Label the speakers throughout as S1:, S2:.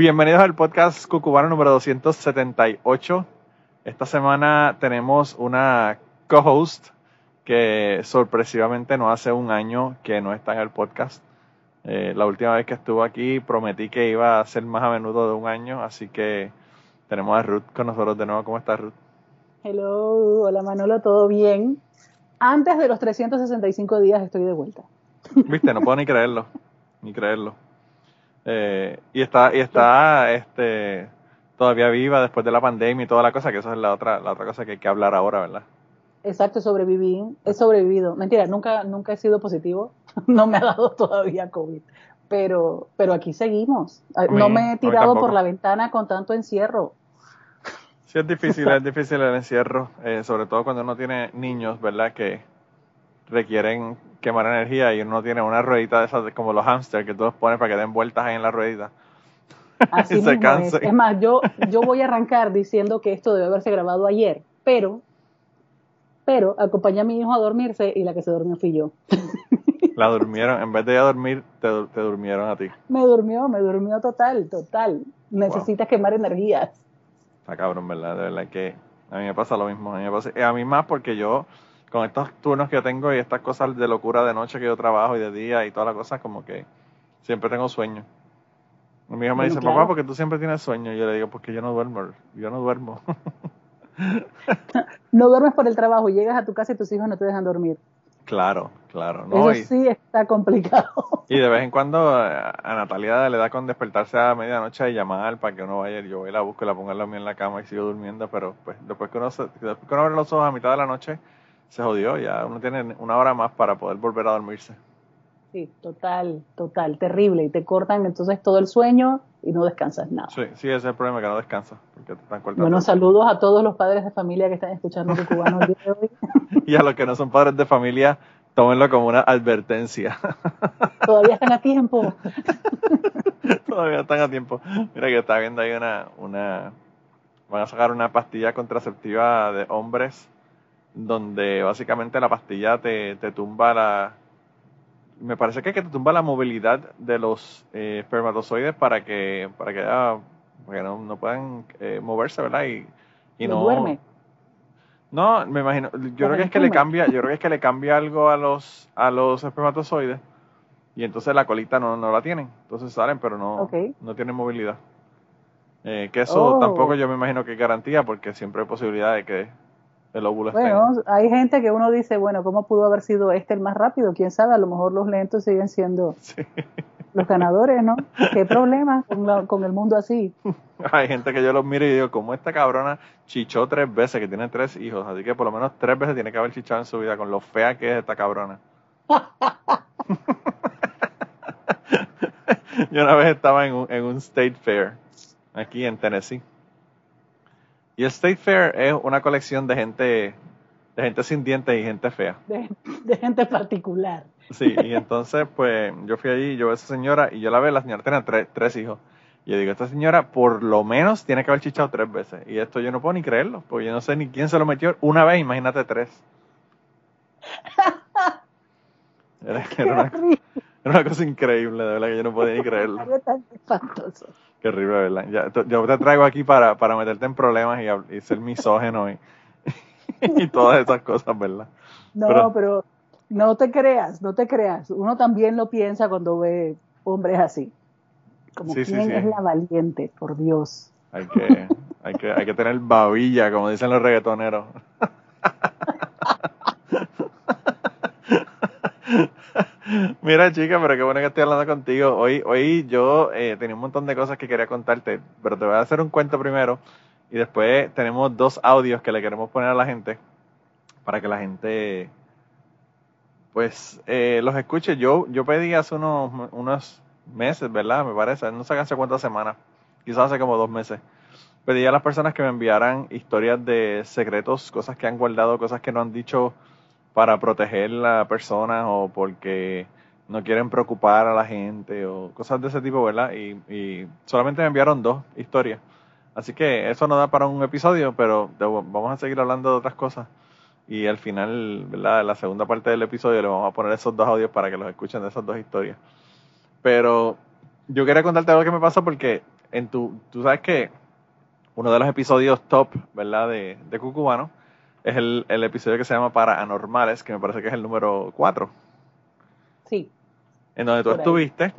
S1: Bienvenidos al podcast Cucubano número 278. Esta semana tenemos una co-host que sorpresivamente no hace un año que no está en el podcast. Eh, la última vez que estuvo aquí prometí que iba a ser más a menudo de un año, así que tenemos a Ruth con nosotros de nuevo. ¿Cómo estás, Ruth?
S2: Hello, hola Manolo, ¿todo bien? Antes de los 365 días estoy de vuelta.
S1: Viste, no puedo ni creerlo, ni creerlo. Eh, y está, y está este, todavía viva después de la pandemia y toda la cosa, que esa es la otra, la otra cosa que hay que hablar ahora, ¿verdad?
S2: Exacto, sobreviví, he sobrevivido. Mentira, nunca, nunca he sido positivo, no me ha dado todavía COVID, pero, pero aquí seguimos. No me he tirado por la ventana con tanto encierro.
S1: Sí, es difícil, es difícil el encierro, eh, sobre todo cuando uno tiene niños, ¿verdad? Que requieren quemar energía y uno tiene una ruedita de esas como los hamsters que tú los pones para que den vueltas ahí en la ruedita.
S2: Así y se es. es más, yo, yo voy a arrancar diciendo que esto debe haberse grabado ayer, pero pero acompañé a mi hijo a dormirse y la que se durmió fui yo.
S1: La durmieron, en vez de ella dormir, te, durmieron a ti.
S2: Me durmió, me durmió total, total. Necesitas quemar energías.
S1: Está cabrón, ¿verdad? De verdad que a mí me pasa lo mismo. A mí, me pasa, a mí más porque yo, con estos turnos que yo tengo y estas cosas de locura de noche que yo trabajo y de día y todas las cosas, como que siempre tengo sueño. Mi hijo me dice, papá, porque tú siempre tienes sueño. Y yo le digo, porque yo no duermo, yo no duermo.
S2: no duermes por el trabajo, llegas a tu casa y tus hijos no te dejan dormir.
S1: Claro, claro.
S2: Eso sí está complicado.
S1: Y de vez en cuando a Natalia le da con despertarse a medianoche y llamar para que uno vaya. Yo voy y la busco y la pongo en la cama y sigo durmiendo. Pero pues después que, uno después que uno abre los ojos a mitad de la noche, se jodió. Ya uno tiene una hora más para poder volver a dormirse.
S2: Sí, total, total, terrible. Y te cortan entonces todo el sueño y no descansas nada.
S1: Sí, sí, ese es el problema, que no descansas. Porque te están cortando.
S2: Bueno, saludos a todos los padres de familia que están escuchando de cubano el día de hoy.
S1: y a los que no son padres de familia, tómenlo como una advertencia.
S2: Todavía están a tiempo.
S1: Todavía están a tiempo. Mira que está viendo ahí una, una, van a sacar una pastilla contraceptiva de hombres donde básicamente la pastilla te, te tumba la, me parece que, que te tumba la movilidad de los eh, espermatozoides para que para que, ah, no, puedan eh, moverse, ¿verdad? Y, y no,
S2: duerme.
S1: No, me imagino, yo creo que es que le cambia, yo creo que es que le cambia algo a los a los espermatozoides y entonces la colita no, no la tienen, entonces salen pero no no tienen movilidad. Eh, que eso oh. tampoco yo me imagino que garantía porque siempre hay posibilidad de que el óvulo
S2: bueno, hay gente que uno dice, bueno, ¿cómo pudo haber sido este el más rápido? ¿Quién sabe? A lo mejor los lentos siguen siendo los ganadores, ¿no? ¿Qué problema con, el mundo así?
S1: Hay gente que yo los miro y digo, ¿cómo esta cabrona chichó tres veces, que tiene tres hijos? Así que por lo menos tres veces tiene que haber chichado en su vida con lo fea que es esta cabrona. yo una vez estaba en un, en un state fair aquí en Tennessee y el State Fair es una colección de gente, de gente sin dientes y gente fea.
S2: De, gente particular.
S1: Sí, y entonces pues yo fui allí, yo vi a esa señora y yo la veo, la señora tiene tres, hijos. Y yo digo, esta señora por lo menos tiene que haber chichado tres veces. Y esto yo no puedo ni creerlo, porque yo no sé ni quién se lo metió una vez, imagínate tres. Era, una, era una, cosa increíble, de verdad que yo no podía ni creerlo. Qué horrible, ¿verdad? Ya, yo te traigo aquí para, para meterte en problemas y, y ser misógeno y, y, todas esas cosas, ¿verdad?
S2: No, pero, no te creas, no te creas. Uno también lo piensa cuando ve hombres así. Como quién es la valiente, por Dios.
S1: Hay que, hay que, hay que tener babilla, como dicen los reggaetoneros. Mira, chica, pero qué bueno que estoy hablando contigo. Hoy, hoy yo eh, tenía un montón de cosas que quería contarte, pero te voy a hacer un cuento primero y después tenemos dos audios que le queremos poner a la gente para que la gente pues eh, los escuche. Yo, yo pedí hace unos, unos meses, ¿verdad? Me parece, no sé hace cuántas semanas, quizás hace como dos meses. Pedí a las personas que me enviaran historias de secretos, cosas que han guardado, cosas que no han dicho para proteger a la persona o porque no quieren preocupar a la gente o cosas de ese tipo, ¿verdad? Y, solamente me enviaron dos historias. Así que eso no da para un episodio, pero vamos a seguir hablando de otras cosas. Y al final, ¿verdad? La segunda parte del episodio le vamos a poner esos dos audios para que los escuchen de esas dos historias. Pero yo quería contarte algo que me pasó porque en tu, tú sabes que uno de los episodios top, ¿verdad? De, de Cucubano es el, el episodio que se llama Para Anormales, que me parece que es el número 4.
S2: Sí
S1: en donde tú estuviste.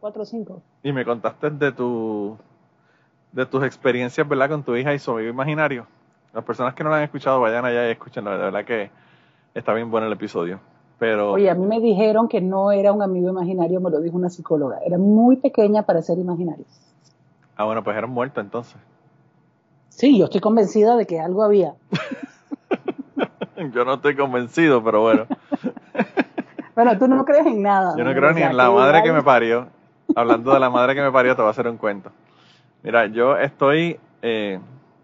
S2: Cuatro o cinco.
S1: Y me contaste de tu de tus experiencias, ¿verdad? Con tu hija y su amigo imaginario. Las personas que no lo han escuchado, vayan allá y escúchenlo. De verdad que está bien bueno el episodio. Pero...
S2: Oye, a mí me dijeron que no era un amigo imaginario, me lo dijo una psicóloga. Era muy pequeña para ser imaginario.
S1: Ah, bueno, pues era muerto entonces.
S2: Sí, yo estoy convencida de que algo había.
S1: yo no estoy convencido, pero bueno.
S2: Bueno, tú no crees en nada.
S1: Yo no creo ni en la madre que me parió. Hablando de la madre que me parió, te voy a hacer un cuento. Mira, yo estoy, eh,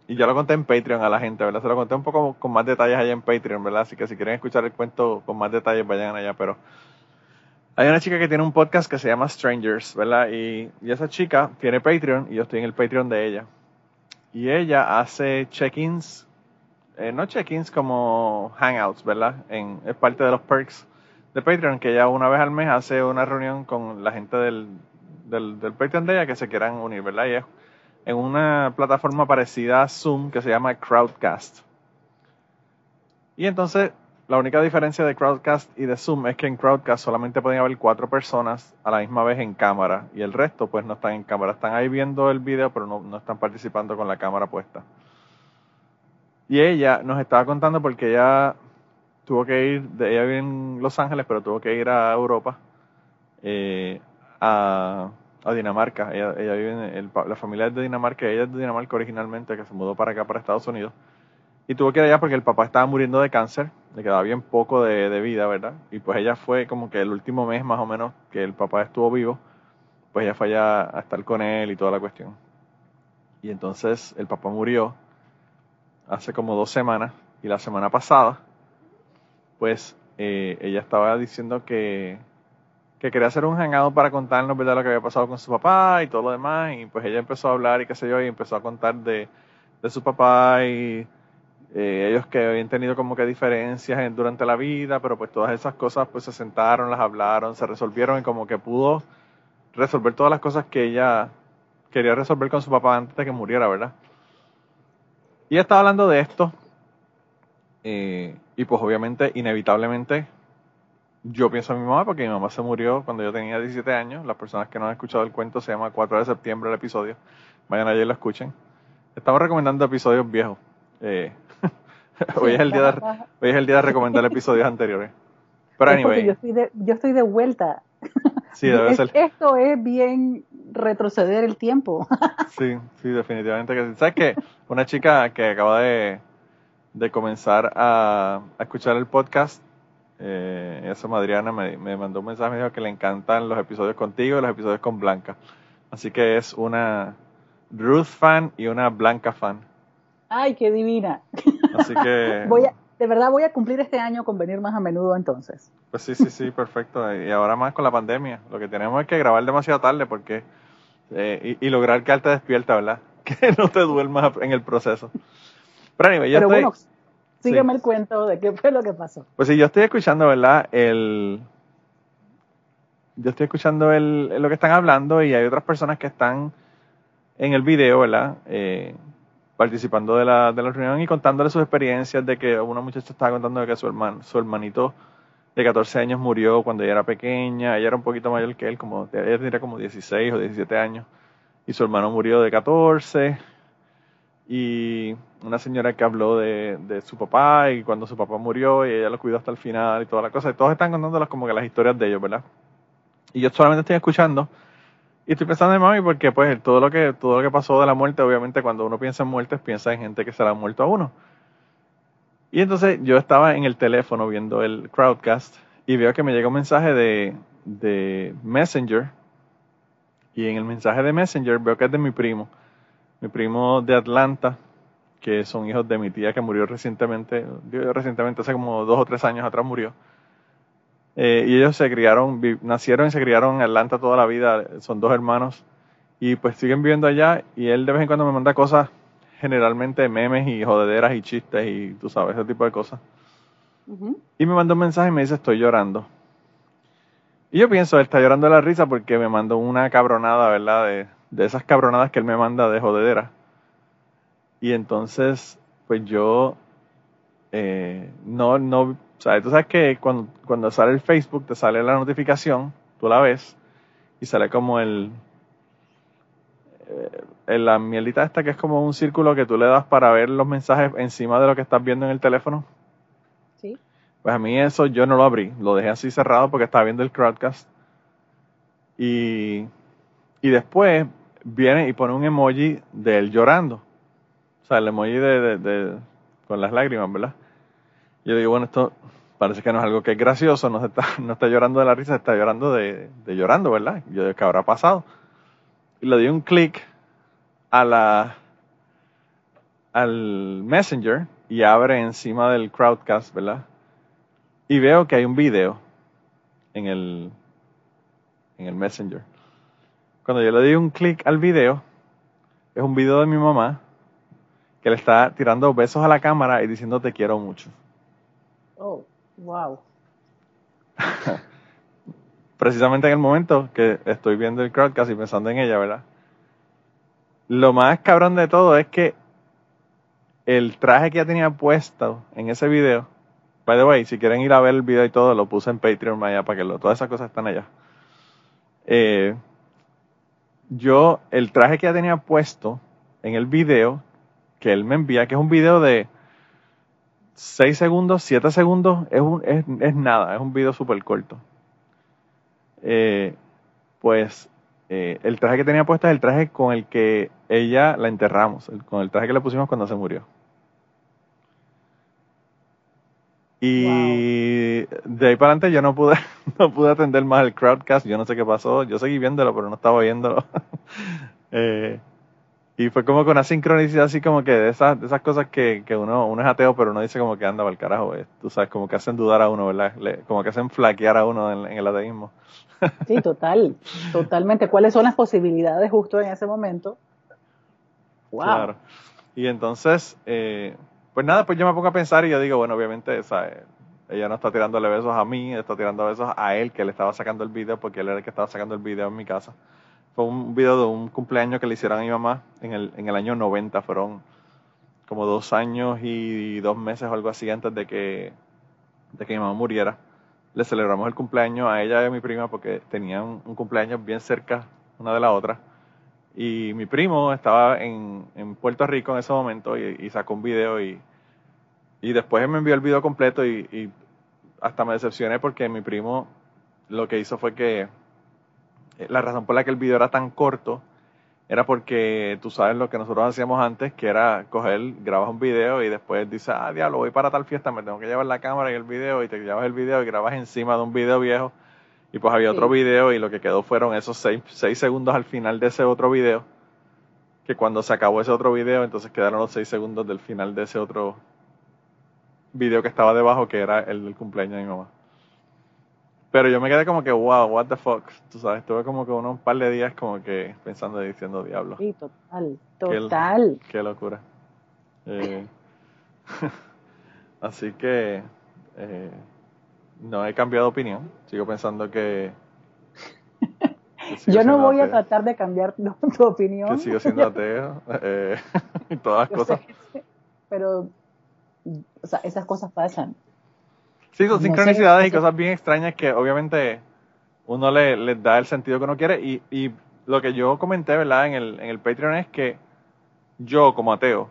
S1: y ya lo conté en Patreon a la gente, ¿verdad? Se lo conté un poco con más detalles allá en Patreon, ¿verdad? Así que si quieren escuchar el cuento con más detalles, vayan allá, pero... Hay una chica que tiene un podcast que se llama Strangers, ¿verdad? Y, y esa chica tiene Patreon y yo estoy en el Patreon de ella. Y ella hace check-ins, eh, no check-ins como hangouts, ¿verdad? En, es parte de los perks de Patreon, que ella una vez al mes hace una reunión con la gente del, del, Patreon de ella que se quieran unir, ¿verdad? Y es en una plataforma parecida a Zoom que se llama Crowdcast. Y entonces, la única diferencia de Crowdcast y de Zoom es que en Crowdcast solamente pueden haber cuatro personas a la misma vez en cámara y el resto pues no están en cámara. Están ahí viendo el video pero no, no están participando con la cámara puesta. Y ella nos estaba contando porque ella tuvo que ir, ella vive en Los Ángeles, pero tuvo que ir a Europa, eh, a, Dinamarca. Ella, vive en la familia es de Dinamarca, ella es de Dinamarca originalmente, que se mudó para acá, para Estados Unidos. Y tuvo que ir allá porque el papá estaba muriendo de cáncer, le quedaba bien poco de, de vida, ¿verdad? Y pues ella fue como que el último mes más o menos que el papá estuvo vivo, pues ella fue allá a estar con él y toda la cuestión. Y entonces el papá murió hace como dos semanas y la semana pasada pues eh, ella estaba diciendo que, quería hacer un hangout para contarnos ¿verdad? lo que había pasado con su papá y todo lo demás. Y pues ella empezó a hablar y qué sé yo, y empezó a contar de, su papá y eh, ellos que habían tenido como que diferencias durante la vida, pero pues todas esas cosas pues se sentaron, las hablaron, se resolvieron y como que pudo resolver todas las cosas que ella quería resolver con su papá antes de que muriera, ¿verdad? Y estaba hablando de esto eh, y pues obviamente, inevitablemente, yo pienso en mi mamá porque mi mamá se murió cuando yo tenía 17 años. Las personas que no han escuchado el cuento se llama 4 de septiembre el episodio. Vayan allí y lo escuchen. Estamos recomendando episodios viejos. Eh, hoy, es el día de, hoy es el día de recomendar episodios anteriores. Pero anyway.
S2: Yo estoy, de, yo estoy de vuelta.
S1: Sí, debe ser.
S2: Esto es bien retroceder el tiempo.
S1: Sí, sí, definitivamente que sí. ¿Sabes qué? Una chica que acaba de de comenzar a, escuchar el podcast. Eh, esa Madriana me, me, mandó un mensaje, me dijo que le encantan los episodios contigo y los episodios con Blanca. Así que es una Ruth fan y una Blanca fan.
S2: Ay, qué divina.
S1: Así que...
S2: voy a, de verdad voy a cumplir este año con venir más a menudo entonces.
S1: Pues sí, sí, sí, perfecto. Y ahora más con la pandemia. Lo que tenemos es que grabar demasiado tarde porque... Eh, y, lograr que te despierta, ¿verdad? Que no te duermas en el proceso. Pero,
S2: bueno, sígueme el cuento de qué fue lo que pasó.
S1: Pues sí, yo estoy escuchando, ¿verdad? El, yo estoy escuchando el, lo que están hablando y hay otras personas que están en el video, ¿verdad? Eh, participando de la, de la reunión y contándole sus experiencias de que una muchacha estaba contando de que su hermano, su hermanito de 14 años murió cuando ella era pequeña, ella era un poquito mayor que él, como ella tendría como 16 o 17 años, y su hermano murió de 14, y una señora que habló de, de, su papá y cuando su papá murió y ella lo cuidó hasta el final y toda la cosa. Y todos están contando como que las historias de ellos, ¿verdad? Y yo solamente estoy escuchando y estoy pensando en mami porque pues todo lo que todo lo que pasó de la muerte, obviamente cuando uno piensa en muertes piensa en gente que se la ha muerto a uno. Y entonces yo estaba en el teléfono viendo el crowdcast y veo que me llega un mensaje de, de Messenger y en el mensaje de Messenger veo que es de mi primo, mi primo de Atlanta, que son hijos de mi tía que murió recientemente, recientemente hace como dos o tres años atrás murió. Eh, y ellos se criaron, nacieron y se criaron en Atlanta toda la vida, son dos hermanos, y pues siguen viviendo allá, y él de vez en cuando me manda cosas, generalmente memes y jodederas y chistes y tú sabes, ese tipo de cosas. Y me mandó un mensaje y me dice, estoy llorando. Y yo pienso, él está llorando de la risa porque me mandó una cabronada, ¿verdad? De, de esas cabronadas que él me manda de jodedera. Y entonces, pues yo, eh, no, no, o sea, tú sabes que cuando, cuando sale el Facebook te sale la notificación, tú la ves, y sale como el, eh, la mielita esta que es como un círculo que tú le das para ver los mensajes encima de lo que estás viendo en el teléfono. Pues a mí eso yo no lo abrí, lo dejé así cerrado porque estaba viendo el crowdcast. Y, y después viene y pone un emoji de él llorando. O sea, el emoji de, de, con las lágrimas, ¿verdad? Yo digo, bueno, esto parece que no es algo que es gracioso, no, está, no está llorando de la risa, está llorando de, llorando, ¿verdad? Yo digo, ¿qué habrá pasado? Y le di un clic a la al Messenger y abre encima del Crowdcast, ¿verdad? y veo que hay un video en el, en el Messenger. Cuando yo le doy un clic al video, es un video de mi mamá que le está tirando besos a la cámara y diciendo te quiero mucho.
S2: Oh, wow.
S1: Precisamente en el momento que estoy viendo el crowdcast y pensando en ella, ¿verdad? Lo más cabrón de todo es que el traje que ella tenía puesto en ese video By the way, si quieren ir a ver el video y todo, lo puse en Patreon allá para que lo, todas esas cosas están allá. Eh, yo, el traje que ya tenía puesto en el video que él me envía, que es un video de 6 segundos, 7 segundos, es, un, es, nada, es un video súper corto. Eh, pues eh, el traje que tenía puesto es el traje con el que ella la enterramos, con el traje que le pusimos cuando se murió. Y de ahí para adelante yo no pude, no pude atender más el crowdcast, yo no sé qué pasó, yo seguí viéndolo, pero no estaba viéndolo. Eh, y fue como con una sincronicidad así como que de esas, de esas cosas que, que uno, uno es ateo, pero uno dice como que anda para el carajo, eh. tú sabes, como que hacen dudar a uno, ¿verdad? como que hacen flaquear a uno en, el ateísmo.
S2: Sí, total, totalmente. ¿Cuáles son las posibilidades justo en ese momento?
S1: Wow. Claro. Y entonces, eh, pues nada, pues yo me pongo a pensar y yo digo, bueno, obviamente, ella no está tirándole besos a mí, está tirando besos a él que le estaba sacando el video porque él era el que estaba sacando el video en mi casa. Fue un video de un cumpleaños que le hicieron a mi mamá en el, en el año 90, fueron como dos años y dos meses o algo así antes de que, de que mi mamá muriera. Le celebramos el cumpleaños a ella y a mi prima porque tenían un cumpleaños bien cerca una de la otra. Y mi primo estaba en, en Puerto Rico en ese momento y, sacó un video y, y después me envió el video completo y, y, hasta me decepcioné porque mi primo lo que hizo fue que la razón por la que el video era tan corto era porque tú sabes lo que nosotros hacíamos antes, que era coger, grabas un video y después dices, ah, diablo, voy para tal fiesta, me tengo que llevar la cámara y el video y te llevas el video y grabas encima de un video viejo y pues había otro video y lo que quedó fueron esos seis, seis segundos al final de ese otro video. Que cuando se acabó ese otro video, entonces quedaron los seis segundos del final de ese otro video que estaba debajo, que era el del cumpleaños de mi mamá. Pero yo me quedé como que, wow, what the fuck. Tú sabes, estuve como que unos par de días como que pensando y diciendo diablo.
S2: Sí, total, total.
S1: Qué, locura. Eh, así que, eh, no he cambiado de opinión. Sigo pensando que.
S2: Yo no voy a tratar de cambiar tu, opinión.
S1: Que sigo siendo ateo. eh, y todas las cosas.
S2: pero, o sea, esas cosas pasan.
S1: Sí, son sincronicidades y cosas bien extrañas que obviamente uno le, les da el sentido que uno quiere. Y, y lo que yo comenté, ¿verdad? En el, en el Patreon es que yo, como ateo,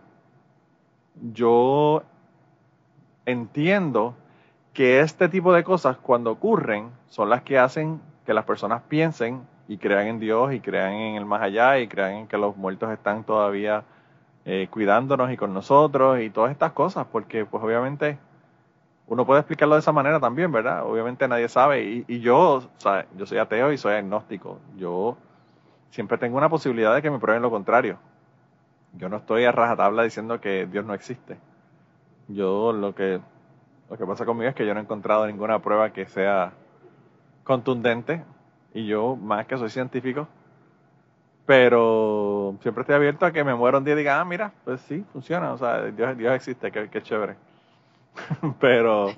S1: yo entiendo que este tipo de cosas cuando ocurren son las que hacen que las personas piensen y crean en Dios y crean en el más allá y crean en que los muertos están todavía eh, cuidándonos y con nosotros y todas estas cosas, porque pues obviamente uno puede explicarlo de esa manera también, ¿verdad? Obviamente nadie sabe y, yo, o sea, yo soy ateo y soy agnóstico. Yo siempre tengo una posibilidad de que me prueben lo contrario. Yo no estoy a rajatabla diciendo que Dios no existe. Yo lo que, lo que pasa conmigo es que yo no he encontrado ninguna prueba que sea contundente y yo más que soy científico, pero siempre estoy abierto a que me muera un día y diga, ah, mira, pues sí, funciona, o sea, Dios, Dios existe, qué, chévere. pero,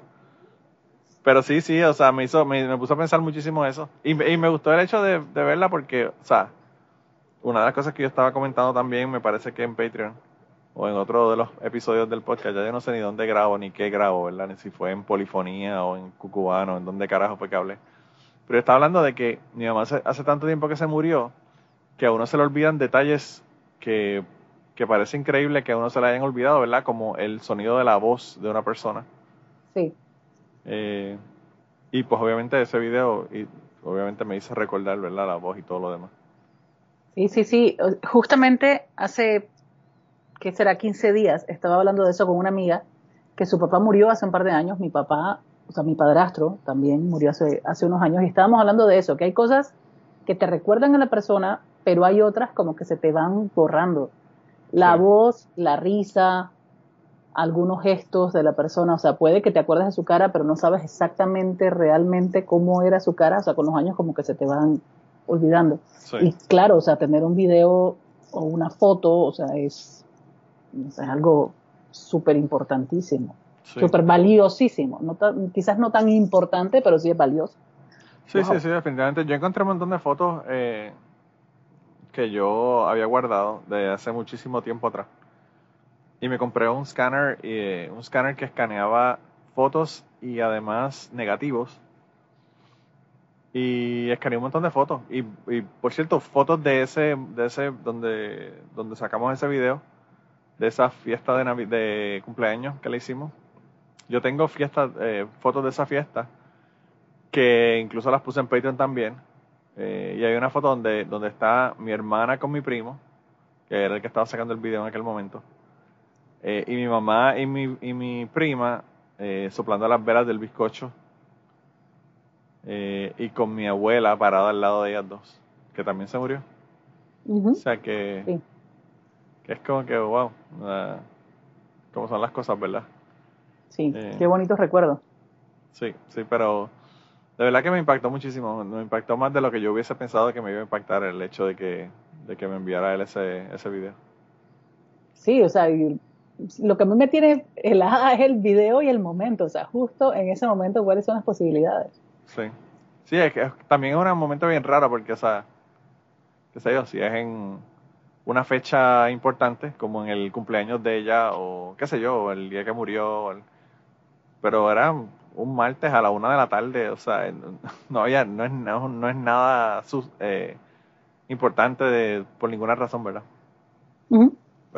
S1: pero sí, sí, o sea, me hizo, me, puso a pensar muchísimo eso. Y, y me gustó el hecho de, de, verla porque, o sea, una de las cosas que yo estaba comentando también, me parece que en Patreon, o en otro de los episodios del podcast, ya yo no sé ni dónde grabo, ni qué grabo, ¿verdad? Ni si fue en polifonía o en cucubano, en dónde carajo fue que hablé. Pero estaba hablando de que mi mamá hace, hace tanto tiempo que se murió, que a uno se le olvidan detalles que, que parece increíble que a uno se le hayan olvidado, ¿verdad? Como el sonido de la voz de una persona.
S2: Sí.
S1: Eh, y pues obviamente ese video, y obviamente me hizo recordar, ¿verdad? La voz y todo lo demás.
S2: Sí, sí, sí. Justamente hace, ¿qué será? 15 días, estaba hablando de eso con una amiga, que su papá murió hace un par de años, mi papá, o sea, mi padrastro también murió hace, hace unos años, y estábamos hablando de eso, que hay cosas que te recuerdan a la persona, pero hay otras como que se te van borrando. La voz, la risa, algunos gestos de la persona, o sea, puede que te acuerdes de su cara, pero no sabes exactamente realmente cómo era su cara, o sea, con los años como que se te van olvidando. Y claro, o sea, tener un video o una foto, o sea, es, es algo súper importantísimo, súper valiosísimo. No quizás no tan importante, pero sí es valioso.
S1: Sí, sí, sí, definitivamente. Yo encontré un montón de fotos eh, que yo había guardado de hace muchísimo tiempo atrás. Y me compré un scanner, eh, un scanner que escaneaba fotos y además negativos. Y escaneé un montón de fotos. Y, y, por cierto, fotos de ese, de ese, donde, donde sacamos ese video, de esa fiesta de, de cumpleaños que le hicimos. Yo tengo fiestas, eh, fotos de esa fiesta, que incluso las puse en Patreon también eh, y hay una foto donde, donde está mi hermana con mi primo, que era el que estaba sacando el video en aquel momento. Eh, y mi mamá y mi, y mi prima eh, soplando las velas del bizcocho. y con mi abuela parada al lado de ellas dos, que también se murió. O sea que, que es como que, wow, como son las cosas, ¿verdad?
S2: Sí, qué bonitos recuerdos.
S1: Sí, sí, pero de verdad que me impactó muchísimo. Me impactó más de lo que yo hubiese pensado que me iba a impactar el hecho de que, de que me enviara él ese, ese video.
S2: Sí, o sea, lo que a mí me tiene helada es el video y el momento. O sea, justo en ese momento, ¿cuáles son las posibilidades?
S1: Sí. Sí, es que también es un momento bien raro porque, o sea, qué sé yo, si es en una fecha importante, como en el cumpleaños de ella, o qué sé yo, el día que murió, pero era un martes a la una de la tarde, o sea, no había, no es, no, es nada eh, importante de, por ninguna razón, ¿verdad?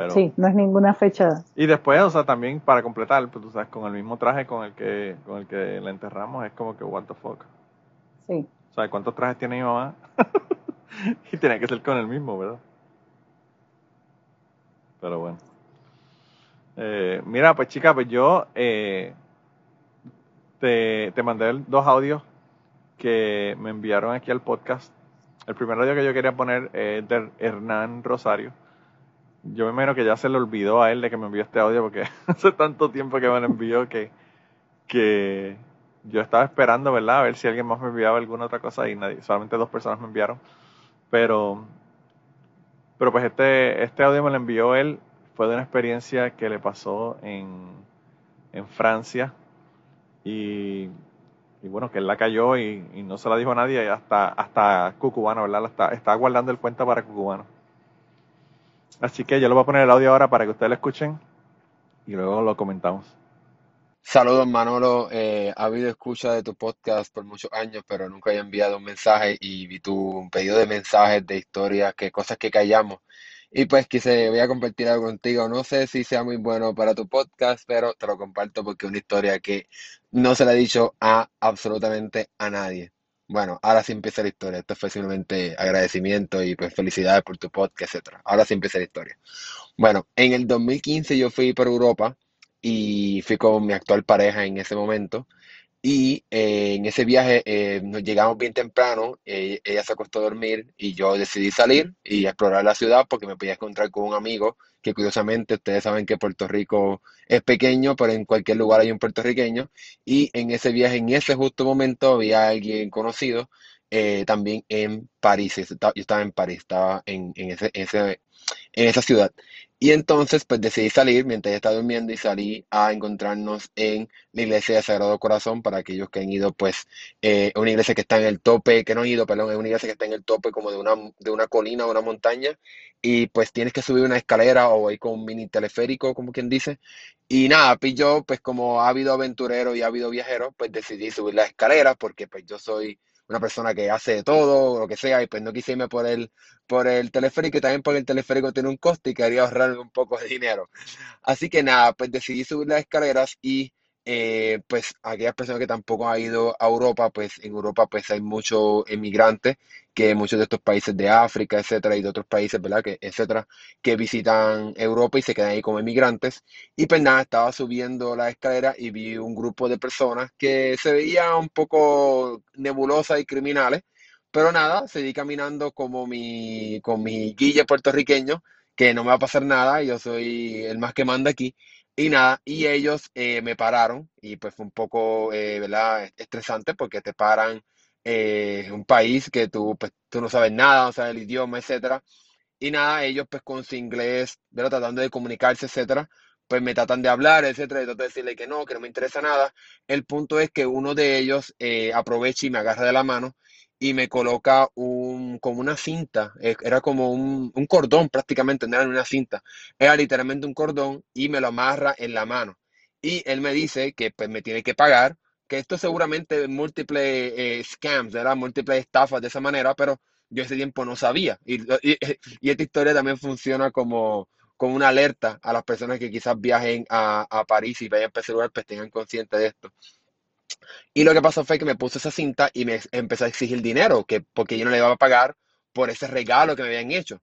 S2: sí, no es ninguna fecha.
S1: Y después, o sea, también para completar, pues tú sabes, con el mismo traje con el que, con el que la enterramos, es como que what the fuck.
S2: Sí.
S1: O sea, ¿cuántos trajes tiene mi mamá? y tiene que ser con el mismo, ¿verdad? Pero bueno. Eh, mira, pues chica, pues yo eh, te, mandé dos audios que me enviaron aquí al podcast. El primer audio que yo quería poner es de Hernán Rosario. Yo me imagino que ya se le olvidó a él de que me envió este audio porque hace tanto tiempo que me lo envió que, que yo estaba esperando, ¿verdad? A ver si alguien más me enviaba alguna otra cosa y nadie, solamente dos personas me enviaron. Pero, pero pues este, este audio me lo envió él. Fue de una experiencia que le pasó en, en Francia y, bueno, que él la cayó y, no se la dijo a nadie hasta, hasta Cucubano, ¿verdad? Está, está guardando el cuenta para Cucubano. Así que yo le voy a poner el audio ahora para que ustedes lo escuchen y luego lo comentamos.
S3: Saludos Manolo, eh, ha habido escucha de tu podcast por muchos años, pero nunca he enviado un mensaje y vi tu pedido de mensajes, de historias, que cosas que callamos y pues quise, voy a compartir algo contigo. No sé si sea muy bueno para tu podcast, pero te lo comparto porque es una historia que no se la he dicho a absolutamente a nadie. Bueno, ahora sí empieza la historia. Esto fue simplemente agradecimiento y pues felicidades por tu podcast, etc. Ahora sí empieza la historia. Bueno, en el 2015 yo fui por Europa y fui con mi actual pareja en ese momento. Y eh, en ese viaje eh, nos llegamos bien temprano, eh, ella se acostó a dormir y yo decidí salir y explorar la ciudad porque me podía encontrar con un amigo que curiosamente ustedes saben que Puerto Rico es pequeño, pero en cualquier lugar hay un puertorriqueño. Y en ese viaje, en ese justo momento, había alguien conocido también en París. Yo estaba en París, estaba en, en, ese, ese, en esa ciudad. Y entonces, pues decidí salir mientras ella estaba durmiendo y salí a encontrarnos en la iglesia de Sagrado Corazón para aquellos que han ido, pues, eh, una iglesia que está en el tope, que no han ido, perdón, es una iglesia que está en el tope como de una, de una colina o una montaña y pues tienes que subir una escalera o ir con un mini teleférico, como quien dice. Y nada, pues yo, pues como ha habido aventurero y ha habido viajero, pues decidí subir la escalera porque pues yo soy una persona que hace de todo, lo que sea, y pues no quise irme por el, por el teleférico, y también porque el teleférico tiene un coste y quería ahorrarme un poco de dinero. Así que nada, pues decidí subir las escaleras y eh, pues aquellas personas que tampoco han ido a Europa, pues en Europa pues hay muchos emigrantes que muchos de estos países de África, etcétera, y de otros países, ¿verdad? Que, etcétera, que visitan Europa y se quedan ahí como emigrantes. Y pues nada, estaba subiendo la escalera y vi un grupo de personas que se veían un poco nebulosas y criminales, pero nada, seguí caminando como mi, con mi guille puertorriqueño, que no me va a pasar nada, yo soy el más que manda aquí. Y nada, y ellos eh, me pararon y pues fue un poco, eh, ¿verdad? Estresante porque te paran eh, un país que tú, pues, tú no sabes nada, no sabes el idioma, etcétera. Y nada, ellos pues con su inglés, ¿verdad? Tratando de comunicarse, etcétera, pues me tratan de hablar, etcétera, y trato de decirle que no, que no me interesa nada. El punto es que uno de ellos aprovecha y me agarra de la mano y me coloca un, como una cinta, eh, era como un, un cordón prácticamente, no era una cinta, era literalmente un cordón y me lo amarra en la mano. Y él me dice que pues, me tiene que pagar, que esto seguramente múltiples eh, scams, era múltiples estafas de esa manera, pero yo ese tiempo no sabía. Y, y, esta historia también funciona como, como una alerta a las personas que quizás viajen a, a París y vayan a ese lugar, pues tengan consciente de esto. Y lo que pasó fue que me puse esa cinta y me empezó a exigir dinero, que, porque yo no le iba a pagar por ese regalo que me habían hecho.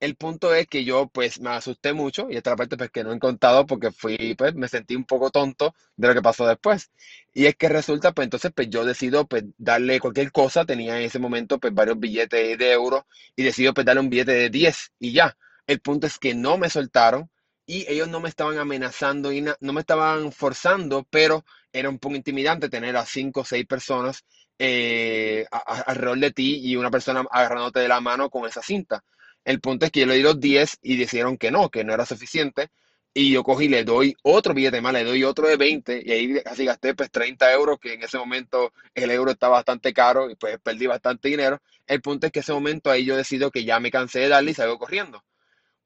S3: El punto es que yo pues me asusté mucho y esta parte pues que no he contado porque fui pues me sentí un poco tonto de lo que pasó después. Y es que resulta pues entonces pues yo decido pues darle cualquier cosa, tenía en ese momento pues varios billetes de euros y decido pues darle un billete de 10 y ya. El punto es que no me soltaron y ellos no me estaban amenazando y no me estaban forzando, pero era un poco intimidante tener a cinco o seis personas eh, alrededor de ti y una persona agarrándote de la mano con esa cinta. El punto es que yo le di los 10 y decidieron que no, que no era suficiente. Y yo cogí y le doy otro billete más, le doy otro de 20 y ahí así gasté pues 30 euros, que en ese momento el euro está bastante caro y pues perdí bastante dinero. El punto es que ese momento ahí yo decido que ya me cansé de darle y salgo corriendo.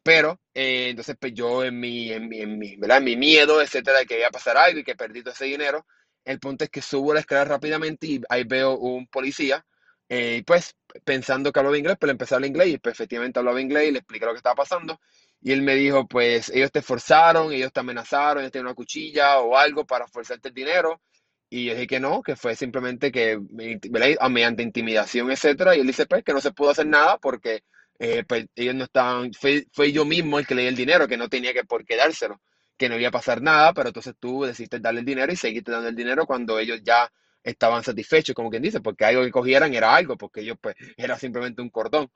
S3: Pero, eh, entonces, pues yo en mi, en mi, en mi, ¿verdad? En mi miedo, etcétera, de que iba a pasar algo y que perdí todo ese dinero, el punto es que subo la escalera rápidamente y ahí veo un policía, eh, pues pensando que hablaba inglés, pues le empecé a hablar inglés y pues, efectivamente hablaba inglés y le expliqué lo que estaba pasando. Y él me dijo, pues ellos te forzaron, ellos te amenazaron, ellos tienen una cuchilla o algo para forzarte el dinero. Y yo dije que no, que fue simplemente que, mediante intimidación, etcétera. Y él dice, pues, que no se pudo hacer nada porque eh, pues ellos no estaban, fue, fue, yo mismo el que le di el dinero, que no tenía que por qué dárselo, que no iba a pasar nada, pero entonces tú decidiste darle el dinero y seguiste dando el dinero cuando ellos ya estaban satisfechos, como quien dice, porque algo que cogieran era algo, porque ellos pues era simplemente un cordón.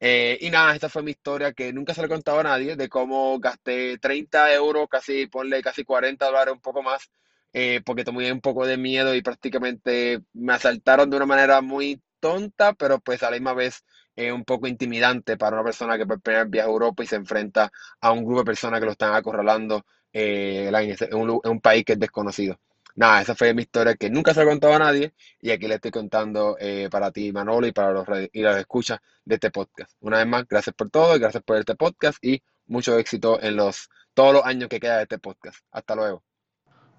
S3: Eh, y nada, esta fue mi historia que nunca se le he contado a nadie de cómo gasté 30 euros, casi, ponle casi 40 dólares, un poco más, eh, porque tomé un poco de miedo y prácticamente me asaltaron de una manera muy tonta, pero pues a la misma vez es un poco intimidante para una persona que por primera vez viaja a Europa y se enfrenta a un grupo de personas que lo están acorralando eh, en, un, país que es desconocido. Nada, esa fue mi historia que nunca se ha contado a nadie y aquí le estoy contando eh, para ti, Manolo, y para los y las escuchas de este podcast. Una vez más, gracias por todo, y gracias por este podcast y mucho éxito en los todos los años que queda de este podcast. Hasta luego.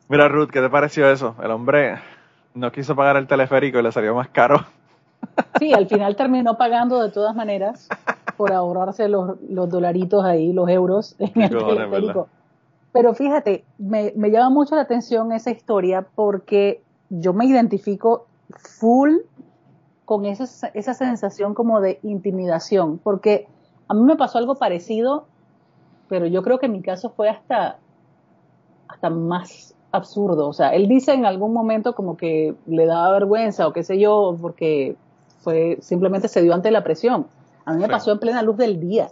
S1: Mira, Ruth, ¿qué te pareció eso? El hombre no quiso pagar el teleférico y le salió más caro
S2: Sí, al final terminó pagando de todas maneras por ahorrarse los, los dolaritos ahí, los euros en el teleférico. Pero fíjate, me, me llama mucho la atención esa historia porque yo me identifico full con esa, esa sensación como de intimidación, porque a mí me pasó algo parecido, pero yo creo que en mi caso fue hasta, hasta más absurdo. O sea, él dice en algún momento como que le daba vergüenza o qué sé yo, porque fue simplemente se dio ante la presión. A mí me pasó en plena luz del día.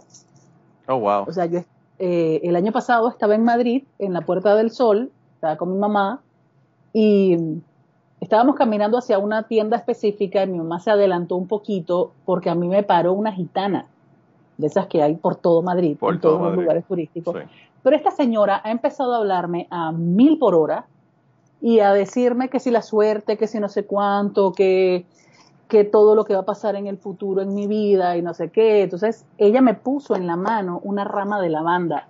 S1: Oh, wow.
S2: O sea, yo eh, el año pasado estaba en Madrid, en la Puerta del Sol, estaba con mi mamá y estábamos caminando hacia una tienda específica y mi mamá se adelantó un poquito porque a mí me paró una gitana, de esas que hay por todo Madrid, por todos los lugares turísticos. Pero esta señora ha empezado a hablarme a mil por hora y a decirme que si la suerte, que si no sé cuánto, que, que todo lo que va a pasar en el futuro en mi vida y no sé qué. Entonces ella me puso en la mano una rama de lavanda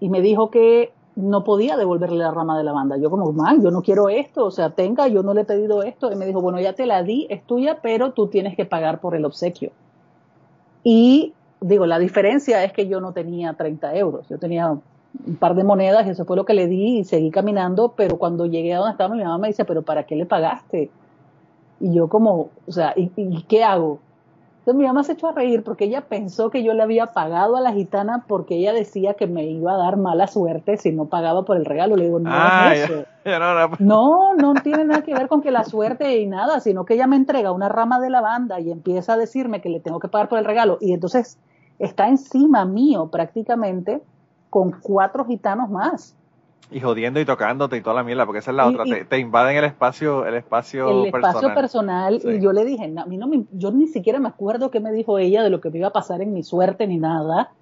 S2: y me dijo que no podía devolverle la rama de lavanda. Yo como, man, yo no quiero esto, o sea, tenga, yo no le he pedido esto. Y me dijo, bueno, ya te la di, es tuya, pero tú tienes que pagar por el obsequio. Y digo, la diferencia es que yo no tenía 30 euros, yo tenía un par de monedas eso fue lo que le di y seguí caminando, pero cuando llegué a donde estaba mi mamá me dice, pero ¿para qué le pagaste? Y yo como, o sea, ¿y, y qué hago? Entonces mi mamá se echó a reír porque ella pensó que yo le había pagado a la gitana porque ella decía que me iba a dar mala suerte si no pagaba por el regalo. Le digo, no
S1: ah,
S2: es eso.
S1: no,
S2: no, no tiene nada que ver con que la suerte y nada, sino que ella me entrega una rama de lavanda y empieza a decirme que le tengo que pagar por el regalo. Y entonces está encima mío prácticamente con cuatro gitanos más.
S1: Y jodiendo y tocándote y toda la mierda, porque esa es la otra, te, invaden el espacio, el espacio
S2: el espacio personal. Y yo le dije, a mí no me, yo ni siquiera me acuerdo qué me dijo ella de lo que me iba a pasar en mi suerte ni nada,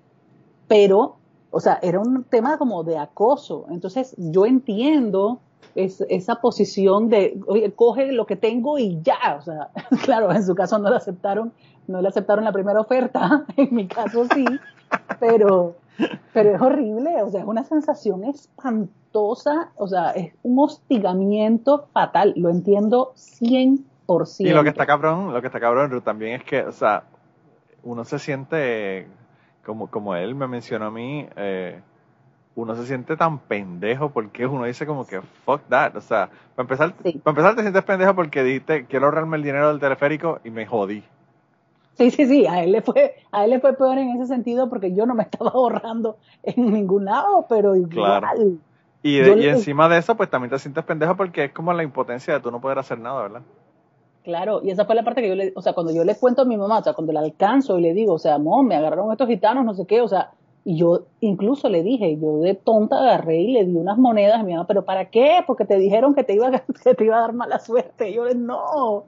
S2: pero, o sea, era un tema como de acoso. Entonces, yo entiendo esa posición de, oye, coge lo que tengo y ya, o sea, claro, en su caso no la aceptaron, no le aceptaron la primera oferta, en mi caso sí, pero pero es horrible, o sea, es una sensación espantosa, o sea, es un hostigamiento fatal, lo entiendo 100%.
S1: Y lo que está cabrón, lo que está cabrón, Ruth, también es que, o sea, uno se siente, como, como él me mencionó a mí, eh, uno se siente tan pendejo porque uno dice como que fuck that, o sea, para empezar, para empezar te sientes pendejo porque dijiste quiero ahorrarme el dinero del teleférico y me jodí.
S2: Sí, sí, sí, a él le fue, a él le fue peor en ese sentido porque yo no me estaba ahorrando en ningún lado, pero igual. Claro.
S1: Y, y encima de eso, pues también te sientes pendejo porque es como la impotencia de tú no poder hacer nada, ¿verdad?
S2: Claro, y esa fue la parte que yo le, o sea, cuando yo le cuento a mi mamá, o sea, cuando la alcanzo y le digo, o sea, mom, me agarraron estos gitanos, no sé qué, o sea, y yo incluso le dije, yo de tonta agarré y le di unas monedas a mi mamá, pero ¿para qué? Porque te dijeron que te iba, que te iba a dar mala suerte. Y yo le, no,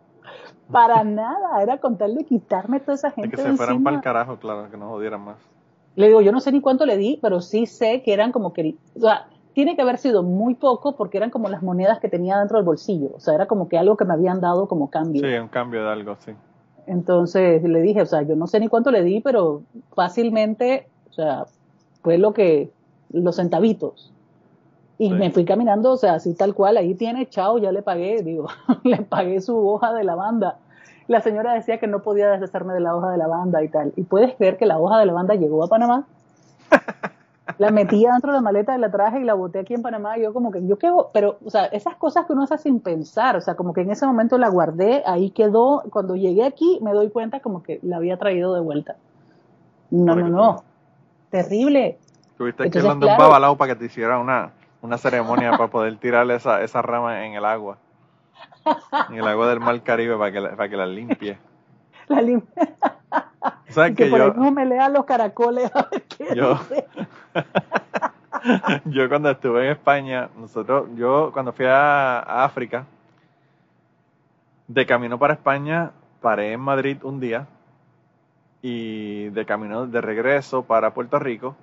S2: para nada, era contarle quitarme toda esa gente.
S1: De que se fueran para el carajo, claro, que no jodieran más.
S2: Le digo, yo no sé ni cuánto le di, pero sí sé que eran como que. O sea, tiene que haber sido muy poco porque eran como las monedas que tenía dentro del bolsillo. O sea, era como que algo que me habían dado como cambio.
S1: Sí, un cambio de algo, sí.
S2: Entonces le dije, o sea, yo no sé ni cuánto le di, pero fácilmente, o sea, fue lo que. los centavitos. Y me fui caminando, o sea, así tal cual, ahí tiene, chao, ya le pagué, digo, le pagué su hoja de lavanda. La señora decía que no podía deshacerme de la hoja de lavanda y tal. ¿Y puedes creer que la hoja de lavanda llegó a Panamá? la metí dentro de la maleta de la traje y la boté aquí en Panamá. Y yo como que, yo qué, pero, o sea, esas cosas que uno hace sin pensar, o sea, como que en ese momento la guardé, ahí quedó. Cuando llegué aquí me doy cuenta como que la había traído de vuelta. No, no, no. Terrible.
S1: Tuviste que un babalao para que te hiciera una, una ceremonia para poder tirarle esa, esa rama en el agua. En el agua del Mar Caribe para que la, para que la limpie.
S2: La limpie. ¿Sabes que, por yo, no me lean los caracoles.
S1: yo, yo cuando estuve en España, nosotros, yo cuando fui a, África, de camino para España, paré en Madrid un día y de camino de regreso para Puerto Rico,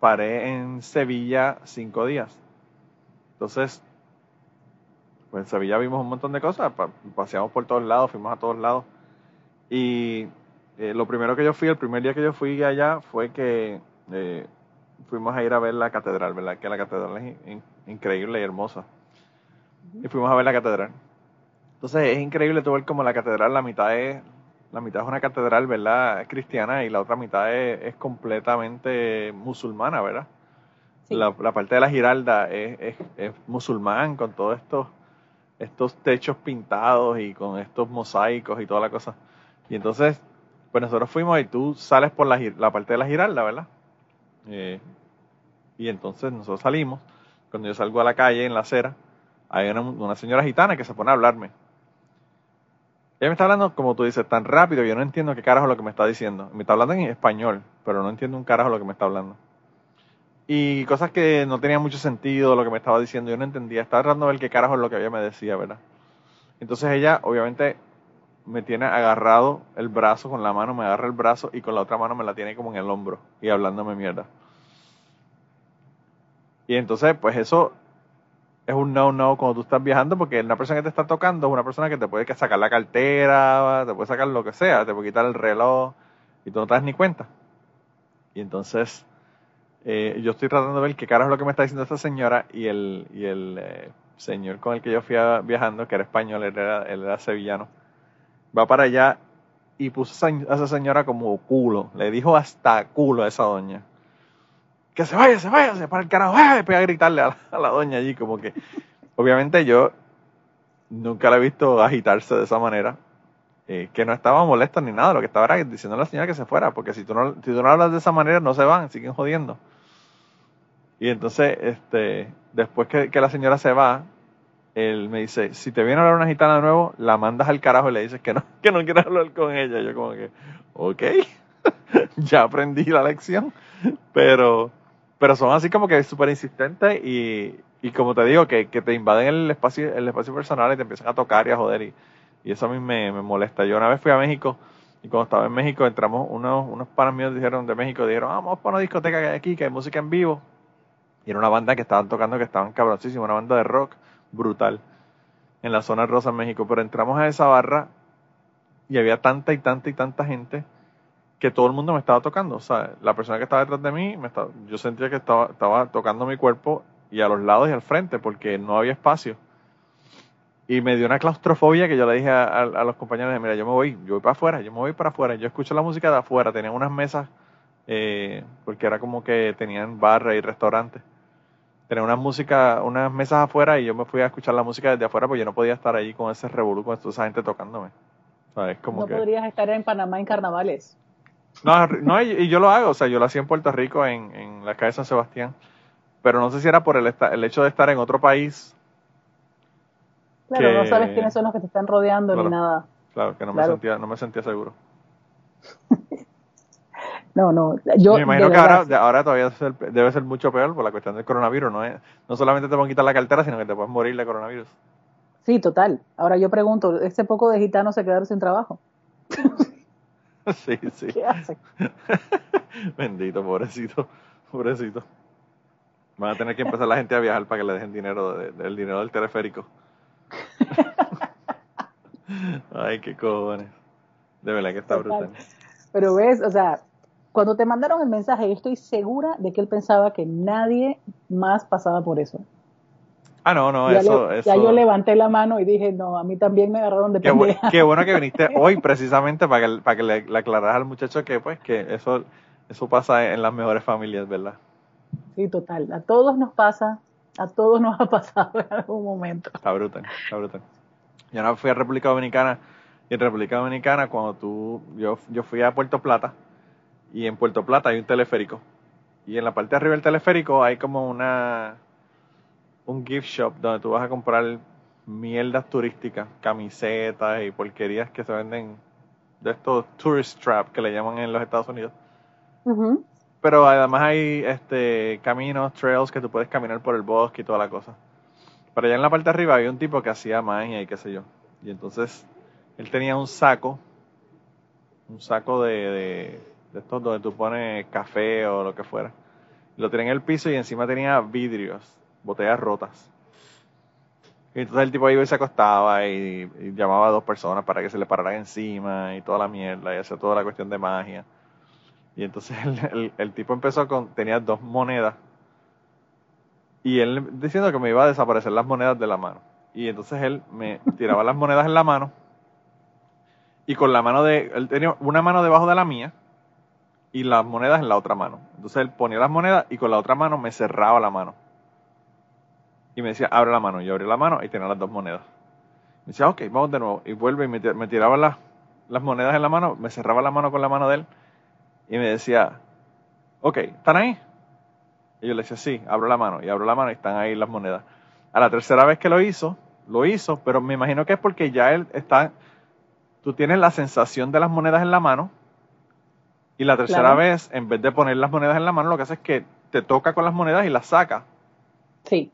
S1: paré en Sevilla cinco días. Entonces, pues en Sevilla vimos un montón de cosas, paseamos por todos lados, fuimos a todos lados. Y eh, lo primero que yo fui, el primer día que yo fui allá, fue que eh, fuimos a ir a ver la catedral, ¿verdad? Que la catedral es increíble y hermosa. Y fuimos a ver la catedral. Entonces es increíble tú ver como la catedral, la mitad es la mitad es una catedral, ¿verdad? Cristiana y la otra mitad es, completamente musulmana, ¿verdad? La, parte de la Giralda es, musulmán con todos estos, estos techos pintados y con estos mosaicos y toda la cosa. Y entonces, pues nosotros fuimos y tú sales por la, la parte de la Giralda, ¿verdad? Eh, y entonces nosotros salimos cuando yo salgo a la calle, en la acera, hay una, señora gitana que se pone a hablarme. Ella me está hablando, como tú dices, tan rápido, yo no entiendo qué carajo es lo que me está diciendo. Me está hablando en español, pero no entiendo un carajo lo que me está hablando. Y cosas que no tenían mucho sentido, lo que me estaba diciendo, yo no entendía. Estaba tratando de ver qué carajo es lo que ella me decía, ¿verdad? Entonces ella, obviamente, me tiene agarrado el brazo con la mano, me agarra el brazo y con la otra mano me la tiene como en el hombro y hablándome mierda. Y entonces, pues eso es un no-no cuando tú estás viajando porque una persona que te está tocando es una persona que te puede sacar la cartera, te puede sacar lo que sea, te puede quitar el reloj y tú no te das ni cuenta. Y entonces eh, yo estoy tratando de ver qué cara es lo que me está diciendo esta señora y el, y el eh, señor con el que yo fui viajando, que era español, él era, él era sevillano, va para allá y puso a esa señora como culo, le dijo hasta culo a esa doña que se vaya, se vaya, se para el carajo, ¡ay! a gritarle a la, doña allí, como que, obviamente yo nunca la he visto agitarse de esa manera, eh, que no estaba molesto ni nada, lo que estaba diciendo a la señora que se fuera, porque si tú no, si tú no hablas de esa manera, no se van, siguen jodiendo. Y entonces, este, después que, que la señora se va, él me dice, si te viene a hablar una gitana de nuevo, la mandas al carajo y le dices que no, que no quieres hablar con ella. Yo como que, ok, ya aprendí la lección, pero pero son así como que súper insistentes y, y como te digo, que, que, te invaden el espacio, el espacio personal y te empiezan a tocar y a joder y, y eso a mí me, me, molesta. Yo una vez fui a México y cuando estaba en México entramos, unos, unos panas míos dijeron de México, dijeron, ah, vamos para una discoteca que hay aquí, que hay música en vivo. Y era una banda que estaban tocando, que estaban cabroncísimos, una banda de rock brutal en la zona rosa en México. Pero entramos a esa barra y había tanta y tanta y tanta gente que todo el mundo me estaba tocando. O sea, la persona que estaba detrás de mí, me estaba, yo sentía que estaba, estaba tocando mi cuerpo y a los lados y al frente porque no había espacio. Y me dio una claustrofobia que yo le dije a, los compañeros, mira, yo me voy, yo voy para afuera, yo me voy para afuera. Yo escucho la música de afuera, tenían unas mesas, eh, porque era como que tenían barra y restaurantes. Tenían unas música, unas mesas afuera y yo me fui a escuchar la música desde afuera porque yo no podía estar ahí con ese revolú, con toda esa gente tocándome.
S2: como no podrías estar en Panamá en carnavales.
S1: No, no, y yo lo hago, o sea, yo lo hacía en Puerto Rico, en, en la calle San Sebastián, pero no sé si era por el, el hecho de estar en otro país.
S2: Claro, no sabes quiénes son los que te están rodeando ni nada.
S1: Claro, que no, Me sentía, no me sentía seguro.
S2: no, no, yo...
S1: Me imagino que ahora, ahora todavía debe ser mucho peor por la cuestión del coronavirus, ¿no? Es, no solamente te pueden quitar la cartera, sino que te puedes morir de coronavirus.
S2: Sí, total. Ahora yo pregunto, ¿este poco de gitanos se quedaron sin trabajo?
S1: sí, sí.
S2: ¿Qué hace?
S1: Bendito, pobrecito, pobrecito. Van a tener que empezar la gente a viajar para que le dejen dinero del dinero del teleférico. Ay, qué cojones. De verdad que está brutal.
S2: Pero ves, o sea, cuando te mandaron el mensaje, yo estoy segura de que él pensaba que nadie más pasaba por eso.
S1: Ah, no, no, eso, eso,
S2: Ya yo levanté la mano y dije, no, a mí también me agarraron de
S1: qué, qué bueno que viniste hoy precisamente para que, para que le, le, aclararas al muchacho que, pues, que eso, eso pasa en las mejores familias, ¿verdad?
S2: Sí, total. A todos nos pasa, a todos nos ha pasado en algún momento.
S1: Está brutal, está brutal. Yo no fui a República Dominicana y en República Dominicana cuando tú, yo, yo fui a Puerto Plata y en Puerto Plata hay un teleférico y en la parte de arriba del teleférico hay como una un gift shop donde tú vas a comprar mierdas turísticas, camisetas y porquerías que se venden de estos tourist trap que le llaman en los Estados Unidos. Pero además hay este caminos, trails que tú puedes caminar por el bosque y toda la cosa. Pero allá en la parte de arriba había un tipo que hacía magia y qué sé yo. Y entonces él tenía un saco, un saco de, de, de estos donde tú pones café o lo que fuera. Lo tenía en el piso y encima tenía vidrios botellas rotas. Y entonces el tipo iba y se acostaba y, llamaba a dos personas para que se le pararan encima y toda la mierda y hacía toda la cuestión de magia. Y entonces el, tipo empezó con, tenía dos monedas y él diciendo que me iba a desaparecer las monedas de la mano. Y entonces él me tiraba las monedas en la mano y con la mano de, él tenía una mano debajo de la mía y las monedas en la otra mano. Entonces él ponía las monedas y con la otra mano me cerraba la mano y me decía, abre la mano. Yo abrí la mano y tenía las dos monedas. Me decía, ok, vamos de nuevo. Y vuelve y me, tiraba las, las monedas en la mano, me cerraba la mano con la mano de él y me decía, ok, ¿están ahí? Y yo le decía, sí, abro la mano. Y abro la mano y están ahí las monedas. A la tercera vez que lo hizo, lo hizo, pero me imagino que es porque ya él está, tú tienes la sensación de las monedas en la mano. Y la tercera vez, en vez de poner las monedas en la mano, lo que hace es que te toca con las monedas y las saca.
S2: Sí.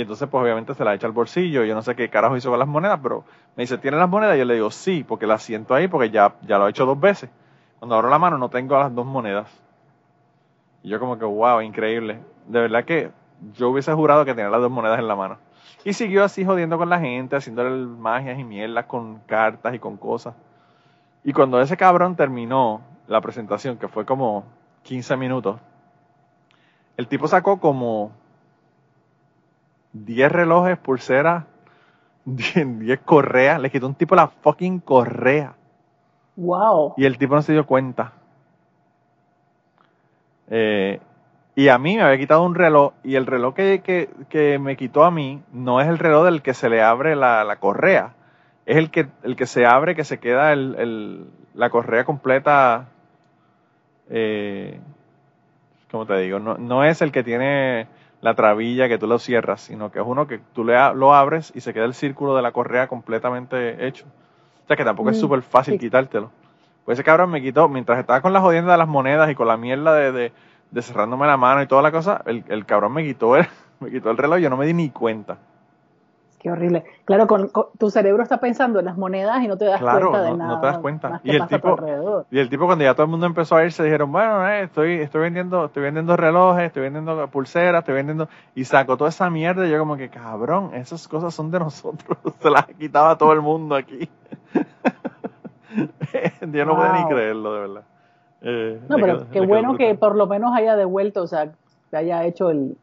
S1: Y entonces, pues obviamente se la echa al bolsillo. Yo no sé qué carajo hizo con las monedas, pero me dice, ¿tiene las monedas? Y yo le digo, sí, porque las siento ahí, porque ya, ya lo he hecho dos veces. Cuando abro la mano no tengo las dos monedas. Y yo como que, wow, increíble. De verdad que yo hubiese jurado que tenía las dos monedas en la mano. Y siguió así jodiendo con la gente, haciéndole magias y mierdas con cartas y con cosas. Y cuando ese cabrón terminó la presentación, que fue como 15 minutos, el tipo sacó como 10 relojes, pulseras, 10, correas. Le quitó un tipo la fucking correa.
S2: Wow.
S1: Y el tipo no se dio cuenta. Eh, y a mí me había quitado un reloj. Y el reloj que, que, me quitó a mí no es el reloj del que se le abre la, correa. Es el que, el que se abre, que se queda el, la correa completa. Eh, ¿Cómo te digo? No, no es el que tiene la trabilla que tú lo cierras, sino que es uno que tú le, lo abres y se queda el círculo de la correa completamente hecho. O sea que tampoco es mm, súper fácil quitártelo. Pues ese cabrón me quitó, mientras estaba con la jodienda de las monedas y con la mierda de, de, cerrándome la mano y toda la cosa, el, el cabrón me quitó el, me quitó el reloj y yo no me di ni cuenta.
S2: Qué horrible. Claro, con, tu cerebro está pensando en las monedas y no te das cuenta de nada.
S1: No te das cuenta. Y el, tipo, y el tipo, cuando ya todo el mundo empezó a irse, dijeron, bueno, eh, estoy, estoy vendiendo, estoy vendiendo relojes, estoy vendiendo pulseras, estoy vendiendo. Y sacó toda esa mierda y yo como que, cabrón, esas cosas son de nosotros. Se las quitaba todo el mundo aquí. yo no podía ni creerlo, de verdad.
S2: Eh, no, pero qué bueno que por lo menos haya devuelto, o sea, que haya hecho el,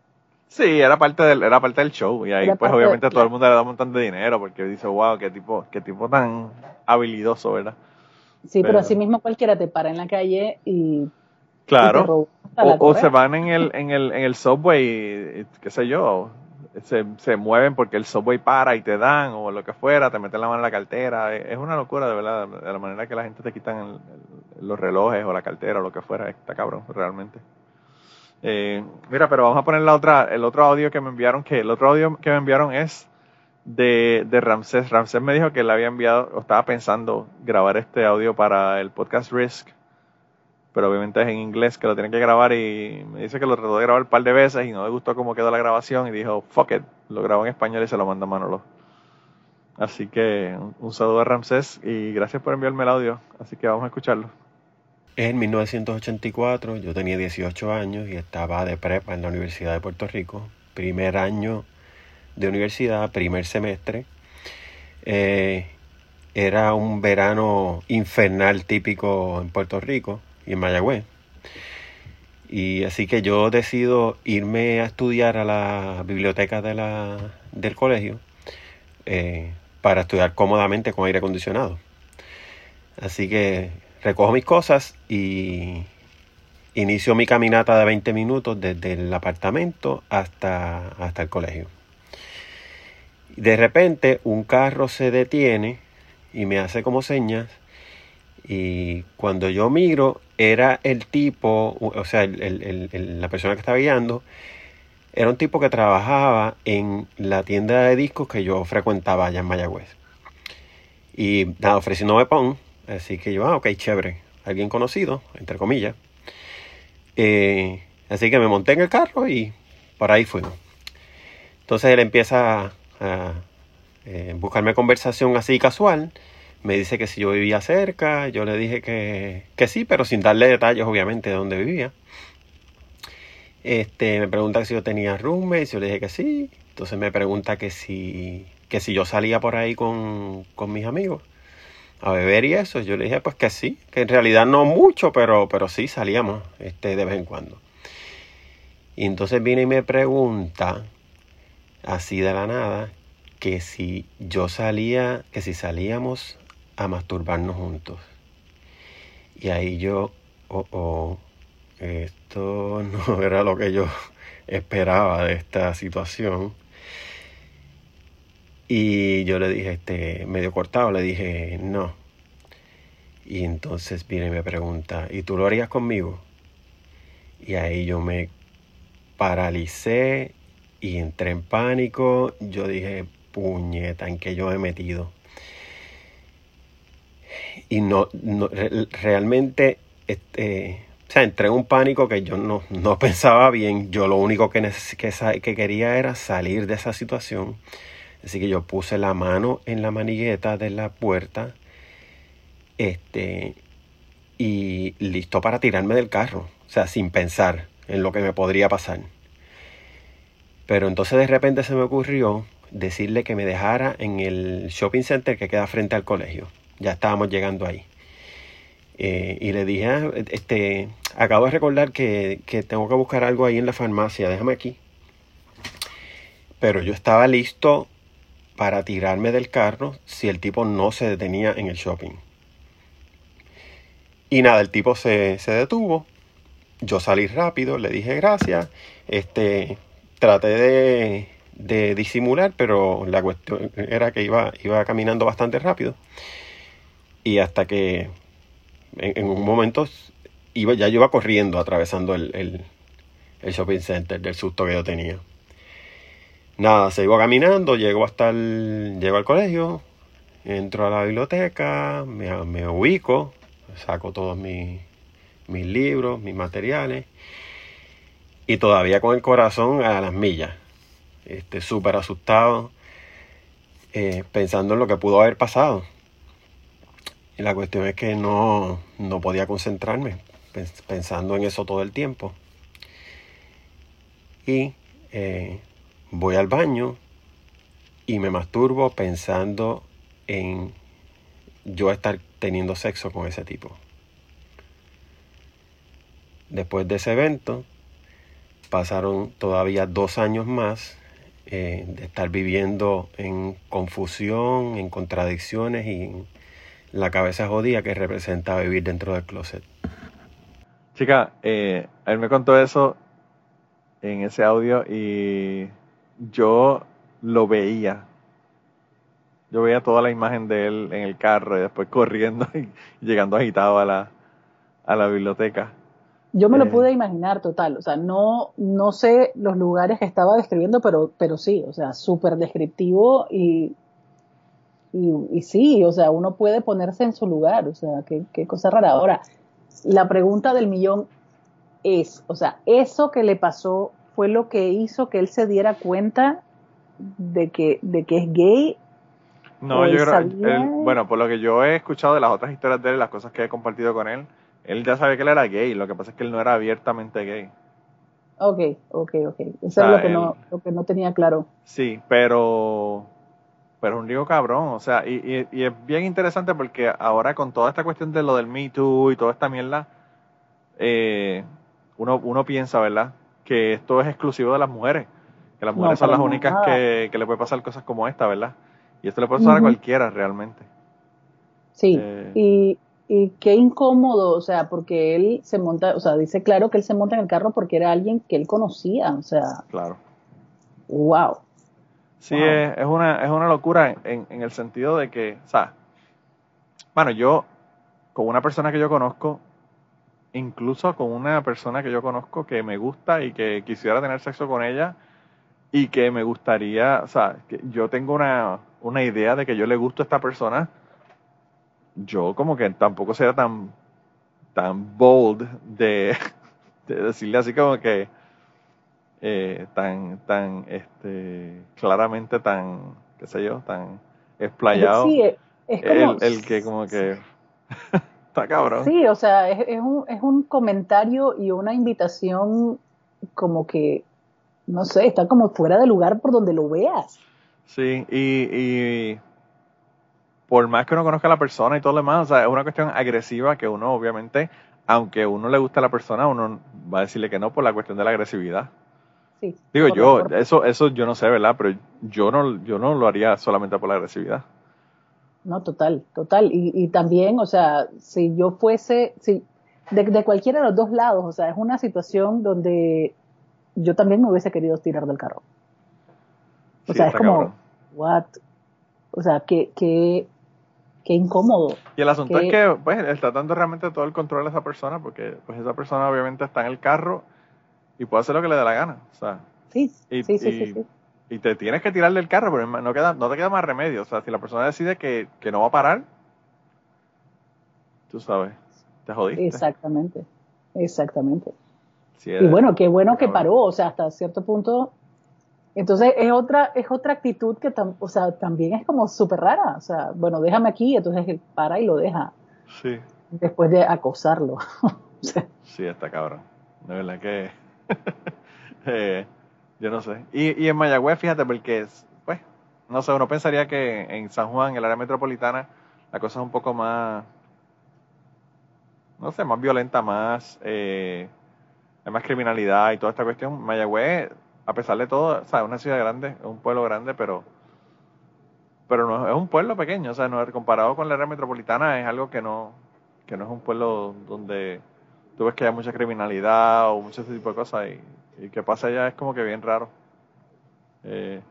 S1: Sí, era parte del, era parte del show. Y ahí, pues, obviamente, todo el mundo le da un montón de dinero porque dice, wow, qué tipo, qué tipo tan habilidoso, ¿verdad?
S2: Sí, pero, así mismo cualquiera te para en la calle y.
S1: Claro. o, se van en el, en el, en el subway, qué sé yo, se, se mueven porque el subway para y te dan, o lo que fuera, te meten la mano en la cartera. Es una locura, de verdad, de la manera que la gente te quitan los relojes o la cartera o lo que fuera. Está cabrón, realmente. Eh, mira, pero vamos a poner la otra, el otro audio que me enviaron, que el otro audio que me enviaron es de, de Ramsés. Ramsés me dijo que le había enviado, o estaba pensando grabar este audio para el podcast Risk, pero obviamente es en inglés que lo tienen que grabar y me dice que lo trató de grabar un par de veces y no le gustó cómo quedó la grabación y dijo, fuck it, lo grabo en español y se lo manda a Manolo. Así que un saludo a Ramsés y gracias por enviarme el audio, así que vamos a escucharlo.
S4: En 1984 yo tenía 18 años y estaba de prepa en la Universidad de Puerto Rico. Primer año de universidad, primer semestre. Eh, era un verano infernal típico en Puerto Rico y en Mayagüez. Y así que yo decido irme a estudiar a la biblioteca de la, del colegio eh, para estudiar cómodamente con aire acondicionado. Así que recojo mis cosas y inicio mi caminata de 20 minutos desde el apartamento hasta, hasta el colegio. De repente un carro se detiene y me hace como señas y cuando yo miro era el tipo, o sea, la persona que estaba guiando, era un tipo que trabajaba en la tienda de discos que yo frecuentaba allá en Mayagüez. Y nada, ofreciéndome pan Así que yo, ah, ok, chévere. Alguien conocido, entre comillas. Eh, así que me monté en el carro y por ahí fuimos. Entonces él empieza a, eh, buscarme conversación así casual. Me dice que si yo vivía cerca, yo le dije que, que sí, pero sin darle detalles obviamente de dónde vivía. Este, me pregunta si yo tenía roommates, yo le dije que sí. Entonces me pregunta que si, que si yo salía por ahí con, con mis amigos a beber y eso. Yo le dije pues que sí, que en realidad no mucho, pero, pero sí salíamos este, de vez en cuando. Y entonces viene y me pregunta, así de la nada, que si yo salía, que si salíamos a masturbarnos juntos. Y ahí yo, oh, oh, esto no era lo que yo esperaba de esta situación. Y yo le dije, este, medio cortado, le dije, no. Y entonces viene y me pregunta, ¿y tú lo harías conmigo? Y ahí yo me paralicé y entré en pánico. Yo dije, puñeta, ¿en qué yo me he metido? Y no, realmente, este, o sea, entré en un pánico que yo no, no pensaba bien. Yo lo único que, que, que quería era salir de esa situación. Así que yo puse la mano en la manigueta de la puerta. Este, y listo para tirarme del carro. O sea, sin pensar en lo que me podría pasar. Pero entonces de repente se me ocurrió decirle que me dejara en el shopping center que queda frente al colegio. Ya estábamos llegando ahí. Eh, y le dije, ah, este, acabo de recordar que, que tengo que buscar algo ahí en la farmacia, déjame aquí. Pero yo estaba listo para tirarme del carro si el tipo no se detenía en el shopping. Y nada, el tipo se, se detuvo. Yo salí rápido, le dije gracias. Este, traté de, de disimular, pero la cuestión era que iba, iba caminando bastante rápido. Y hasta que en, un momento iba, ya yo iba corriendo, atravesando el, el, el, shopping center del susto que yo tenía. Nada, sigo caminando, llego hasta el, llego al colegio, entro a la biblioteca, me, me ubico, saco todos mis, mis libros, mis materiales y todavía con el corazón a las millas, este, súper asustado, eh, pensando en lo que pudo haber pasado. Y la cuestión es que no, no podía concentrarme, pensando en eso todo el tiempo. Y eh, voy al baño y me masturbo pensando en yo estar teniendo sexo con ese tipo. Después de ese evento, pasaron todavía dos años más eh, de estar viviendo en confusión, en contradicciones y en la cabeza jodida que representa vivir dentro del closet.
S1: Chica, eh, él me contó eso en ese audio y yo lo veía. Yo veía toda la imagen de él en el carro y después corriendo y llegando agitado a la, a la biblioteca.
S2: Yo me lo pude imaginar total, o sea, no, no sé los lugares que estaba describiendo, pero, pero sí, o sea, súper descriptivo y, y, sí, o sea, uno puede ponerse en su lugar, o sea, qué, qué cosa rara. Ahora, la pregunta del millón es, o sea, ¿eso que le pasó fue lo que hizo que él se diera cuenta de que, de que es gay
S1: no, yo creo, bueno, por lo que yo he escuchado de las otras historias de él, las cosas que he compartido con él, él ya sabía que él era gay, lo que pasa es que él no era abiertamente gay.
S2: Ok, ok, ok. Eso es lo que, no, lo que no tenía claro.
S1: Sí, pero pero es un lío cabrón, o sea, y, y, es bien interesante porque ahora con toda esta cuestión de lo del Me Too y toda esta mierda, eh, uno, uno piensa, ¿verdad? Que esto es exclusivo de las mujeres, que las mujeres son las únicas que, que, le puede pasar cosas como esta, ¿verdad? Y esto le puede pasar a cualquiera realmente.
S2: Sí, eh, y, y qué incómodo, o sea, porque él se monta, o sea, dice claro que él se monta en el carro porque era alguien que él conocía, o sea.
S1: Claro.
S2: Wow.
S1: Sí, es, una, es una locura en, en el sentido de que, o sea, bueno, yo, con una persona que yo conozco, incluso con una persona que yo conozco que me gusta y que quisiera tener sexo con ella y que me gustaría, o sea, que yo tengo una, una idea de que yo le gusto a esta persona, yo como que tampoco sería tan, tan bold de, decirle así como que eh, tan, tan, este, claramente tan, qué sé yo, tan explayado.
S2: Sí, es como,
S1: el, que como que está cabrón.
S2: Sí, o sea, es, es, un, es un comentario y una invitación como que, no sé, está como fuera de lugar por donde lo veas.
S1: Sí, y, y por más que uno conozca a la persona y todo lo demás, o sea, es una cuestión agresiva que uno obviamente, aunque uno le guste a la persona, uno va a decirle que no por la cuestión de la agresividad.
S2: Sí,
S1: Digo yo, eso eso yo no sé, ¿verdad? Pero yo no yo no lo haría solamente por la agresividad.
S2: No, total, total. Y, y también, o sea, si yo fuese, si de, de cualquiera de los dos lados, o sea, es una situación donde yo también me hubiese querido tirar del carro. O sea, es como, what? O sea, que, que qué incómodo.
S1: Y el asunto es que pues, está dando realmente todo el control a esa persona, porque pues esa persona obviamente está en el carro y puede hacer lo que le dé la gana. O sea,
S2: sí,
S1: y,
S2: sí, sí,
S1: y-
S2: sí, sí.
S1: Y te tienes que tirar del carro, pero no, queda, no te queda más remedio. O sea, si la persona decide que, que no va a parar, tú sabes, te jodiste.
S2: Exactamente, exactamente.
S1: Sí,
S2: Y bueno, qué bueno que paró, o sea, hasta cierto punto. Entonces es otra, es otra actitud que tam- o sea, también es como súper rara. O sea, bueno, déjame aquí, entonces él para y lo deja
S1: Sí,
S2: después de acosarlo. O sea,
S1: sí, está cabrón. De verdad que. eh, yo no sé. Y, y en Mayagüez, fíjate, porque, es, pues, no sé, uno pensaría que en San Juan, el área metropolitana, la cosa es un poco más. No sé, más violenta, más. Eh, hay más criminalidad y toda esta cuestión. Mayagüez, a pesar de todo, o sea, es una ciudad grande, es un pueblo grande, pero. Pero no es un pueblo pequeño, o sea, no, comparado con la área metropolitana, es algo que no, que no es un pueblo donde tú ves que hay mucha criminalidad o mucho ese tipo de cosas y, y que pasa allá es como que bien raro. Eh,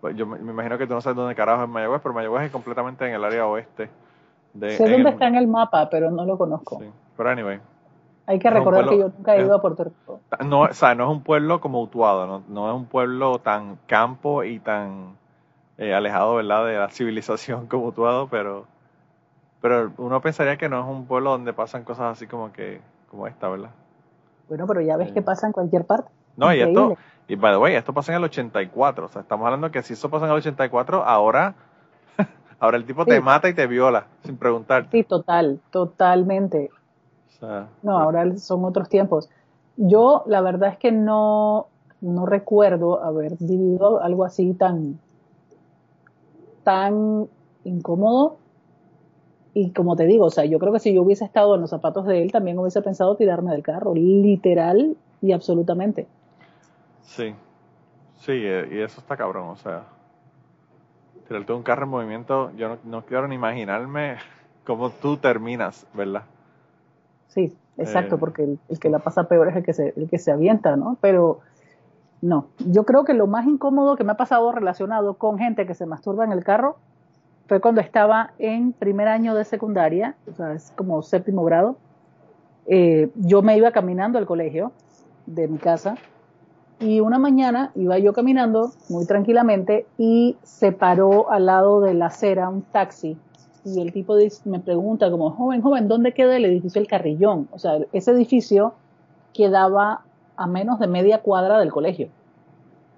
S1: pues yo me, me imagino que tú no sabes dónde carajo es Mayagüez, pero Mayagüez es completamente en el área oeste. De,
S2: sé dónde
S1: el-
S2: está en el mapa, pero no lo conozco.
S1: sí. Pero anyway,
S2: Hay que recordar que yo nunca he
S1: es-
S2: ido a Puerto Rico.
S1: no, o sea, no es un pueblo como Utuado, no, no es un pueblo tan campo y tan eh, alejado, ¿verdad?, de la civilización como Utuado, pero, pero uno pensaría que no es un pueblo donde pasan cosas así como que, como esta, ¿verdad?
S2: Bueno, pero ya ves que pasa en cualquier parte.
S1: No, y esto, y by the way, esto pasa en el 84, o sea, estamos hablando que si eso pasa en el 84, ahora, ahora el tipo te mata y te viola, sin preguntarte.
S2: Sí, total, totalmente.
S1: O sea,
S2: No, ahora son otros tiempos. Yo, la verdad es que no, no recuerdo haber vivido algo así tan, tan incómodo. Y como te digo, o sea, yo creo que si yo hubiese estado en los zapatos de él, también hubiese pensado tirarme del carro, literal y absolutamente.
S1: Sí, sí, eh, y eso está cabrón, o sea, tirarte un carro en movimiento, yo no, no quiero ni imaginarme cómo tú terminas, ¿verdad?
S2: Sí, exacto,
S1: Eh,
S2: porque el, el que la pasa peor es el que se, el que se avienta, ¿no? Pero no, yo creo que lo más incómodo que me ha pasado relacionado con gente que se masturba en el carro fue cuando estaba en primer año de secundaria, o sea, es como séptimo grado. Eh, yo me iba caminando al colegio de mi casa y una mañana iba yo caminando muy tranquilamente y se paró al lado de la acera un taxi y el tipo me pregunta como, joven, joven, ¿dónde queda el edificio El Carrillón? O sea, ese edificio quedaba a menos de media cuadra del colegio.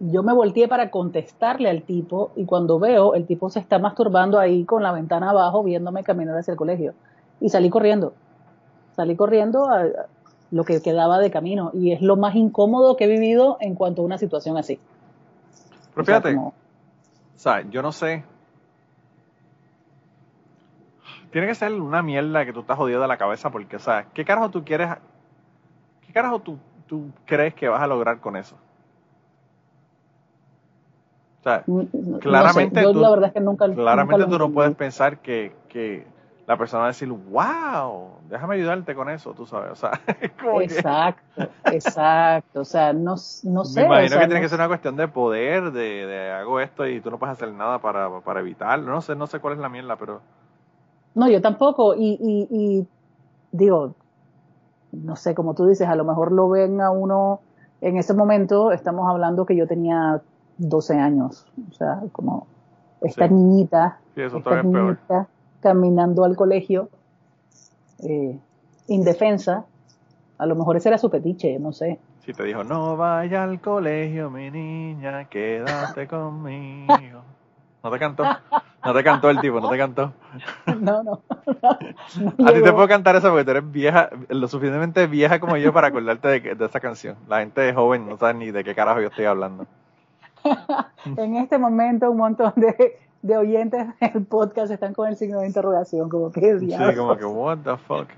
S2: Yo me volteé para contestarle al tipo y cuando veo, el tipo se está masturbando ahí con la ventana abajo viéndome caminar hacia el colegio. Y salí corriendo. Salí corriendo lo que quedaba de camino y es lo más incómodo que he vivido en cuanto a una situación así.
S1: Pero
S2: O sea,
S1: fíjate,
S2: como-
S1: o sea, yo no sé, tiene que ser una mierda que tú estás jodido de la cabeza porque, o sea, ¿qué carajo tú quieres, qué carajo tú, tú crees que vas a lograr con eso? O sea,
S2: no sé,
S1: claramente
S2: yo
S1: tú-
S2: la verdad es que nunca
S1: Claramente
S2: nunca
S1: tú no puedes pensar que, que la persona va a decir, wow, déjame ayudarte con eso, tú sabes. O sea, que-
S2: Exacto, exacto. O sea, no, no sé.
S1: me imagino
S2: o sea,
S1: que tiene
S2: no
S1: que ser una cuestión de poder, de, de hago esto y tú no puedes hacer nada para, para evitarlo. No sé, no sé cuál es la mierda, pero
S2: No, yo tampoco. Y, y, y digo, no sé, como tú dices, a lo mejor lo ven a uno en ese momento. Estamos hablando que yo tenía 12 años. O sea, como esta
S1: Sí.
S2: niñita,
S1: sí, eso
S2: esta
S1: es peor.
S2: Caminando al colegio, eh, indefensa. A lo mejor ese era su petiche, no sé.
S1: Si te dijo, no vaya al colegio, mi niña, quédate conmigo. No te cantó, no te cantó el tipo, no te cantó.
S2: No, no. no
S1: A ti te puedo cantar eso porque tú eres vieja, lo suficientemente vieja como yo para acordarte de, de esa canción. La gente joven no sabe ni de qué carajo yo estoy hablando.
S2: en este momento un montón de, de oyentes del podcast están con el signo de interrogación, como que
S1: Sí,
S2: diablos.
S1: como que, what the fuck.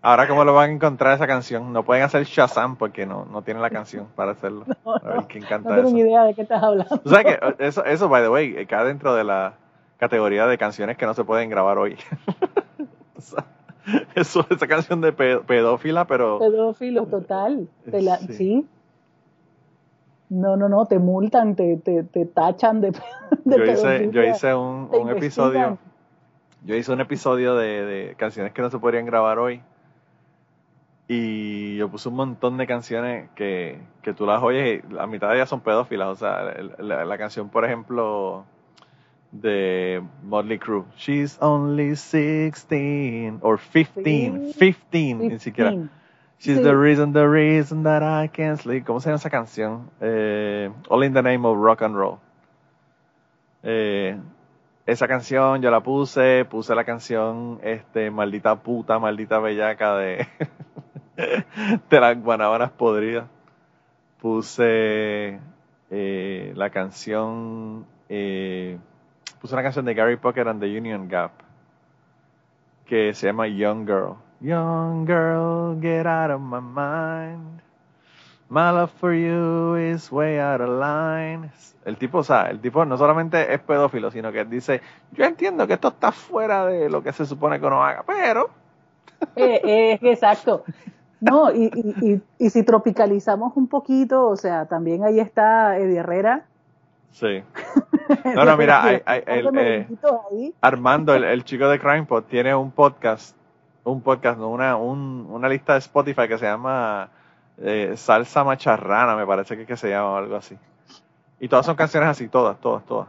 S1: Ahora, ¿cómo lo van a encontrar esa canción? No pueden hacer Shazam porque no, no tienen la canción para hacerlo. A ver quién
S2: No
S1: canta
S2: tengo
S1: eso.
S2: ni idea de qué estás hablando.
S1: O sea que eso, eso, by the way, cae dentro de la categoría de canciones que no se pueden grabar hoy. O sea, eso, esa canción de pe- pedófila, pero
S2: Pedófilo total. Te la-
S1: Sí.
S2: sí. No, no, no, te multan, te, te, te tachan de, de
S1: yo hice, yo hice un, episodio, yo hice un episodio de, de canciones que no se podrían grabar hoy. y yo puse un montón de canciones que, que tú las oyes y la mitad de ellas son pedófilas. O sea, la, la canción, por ejemplo, de Motley Crue, She's only 16 or 15, 15, ni siquiera. She's the reason, the reason that I can't sleep. ¿Cómo se llama esa canción? Eh, All in the Name of Rock and Roll. Eh, esa canción yo la puse, puse la canción este maldita puta, maldita bellaca de de las guanábanas podridas. Puse eh, la canción, eh, puse una canción de Gary Pocket and the Union Gap que se llama Young Girl. Young girl, get out of my mind. My love for you is way out of line. El tipo, o sea, el tipo no solamente es pedófilo, sino que dice, yo entiendo que esto está fuera de lo que se supone que uno haga, pero...
S2: Eh, eh, exacto. No, y, y, y, si tropicalizamos un poquito, o sea, también ahí está Eddie Herrera.
S1: Sí. No, no, mira, hay, hay, el, eh, Armando, el, el, chico de CrimePod, tiene un podcast, un podcast, una, un, una lista de Spotify que se llama eh, Salsa Macharrana, me parece que, que se llama o algo así. Y todas son canciones así, todas, todas, todas.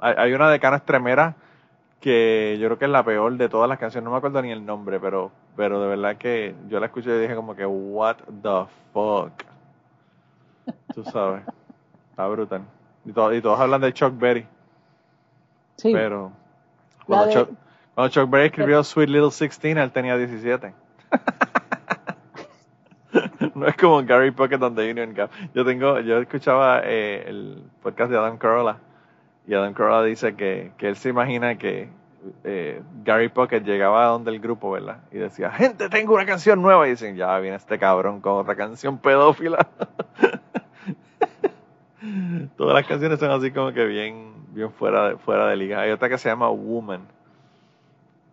S1: Hay, hay una de Cana Estremera que yo creo que es la peor de todas las canciones, no me acuerdo ni el nombre, pero, pero de verdad que yo la escuché y dije como que, what the fuck. Tú sabes, está brutal. Y, y todos hablan de Chuck Berry. Sí. Pero cuando, Chuck, cuando Chuck Berry escribió Sweet Little Sixteen, él tenía 17. no es como Gary Pocket donde Union Gap. Yo tengo, yo escuchaba eh, el podcast de Adam Carolla y Adam Carolla dice que, que él se imagina que eh, Gary Pocket llegaba a donde el grupo, ¿verdad? Y decía, gente, tengo una canción nueva. Y dicen, ya viene este cabrón con otra canción pedófila. Todas las canciones son así como que bien, bien fuera, de, fuera de liga. Hay otra que se llama Woman.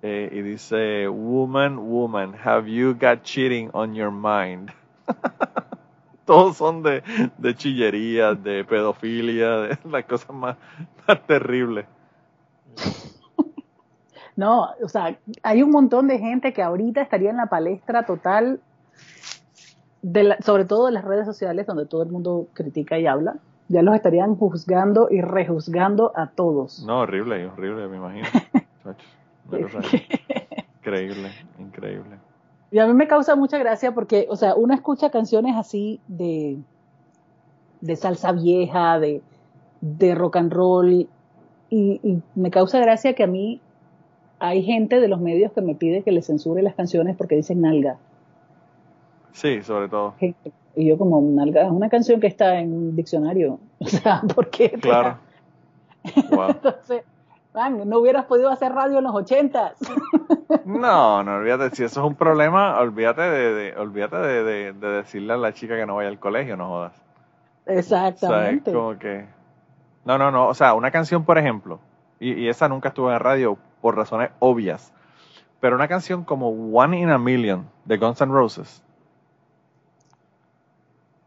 S1: Eh, y dice, Woman, woman, have you got cheating on your mind? todos son de, de chillería, de pedofilia, de las cosas más, terribles.
S2: No, o sea, hay un montón de gente que ahorita estaría en la palestra total, de sobre todo en las redes sociales donde todo el mundo critica y habla, ya los estarían juzgando y rejuzgando a todos.
S1: No, horrible, horrible, me imagino. increíble, increíble.
S2: Y a mí me causa mucha gracia porque, o sea, uno escucha canciones así de, de salsa vieja, de, de rock and roll, y, y, me causa gracia que a mí hay gente de los medios que me pide que le censure las canciones porque dicen nalga.
S1: Sí, sobre todo.
S2: Y yo como, nalga es una canción que está en un diccionario. O sea, ¿por qué?
S1: Claro.
S2: Wow. Entonces, no hubieras podido hacer radio en los ochentas.
S1: No, no, olvídate, si eso es un problema, olvídate de, olvídate de, decirle a la chica que no vaya al colegio, no jodas.
S2: Exactamente.
S1: como que... No, no, no, o sea, una canción, por ejemplo, y, y esa nunca estuvo en radio por razones obvias, pero una canción como One in a Million de Guns N' Roses,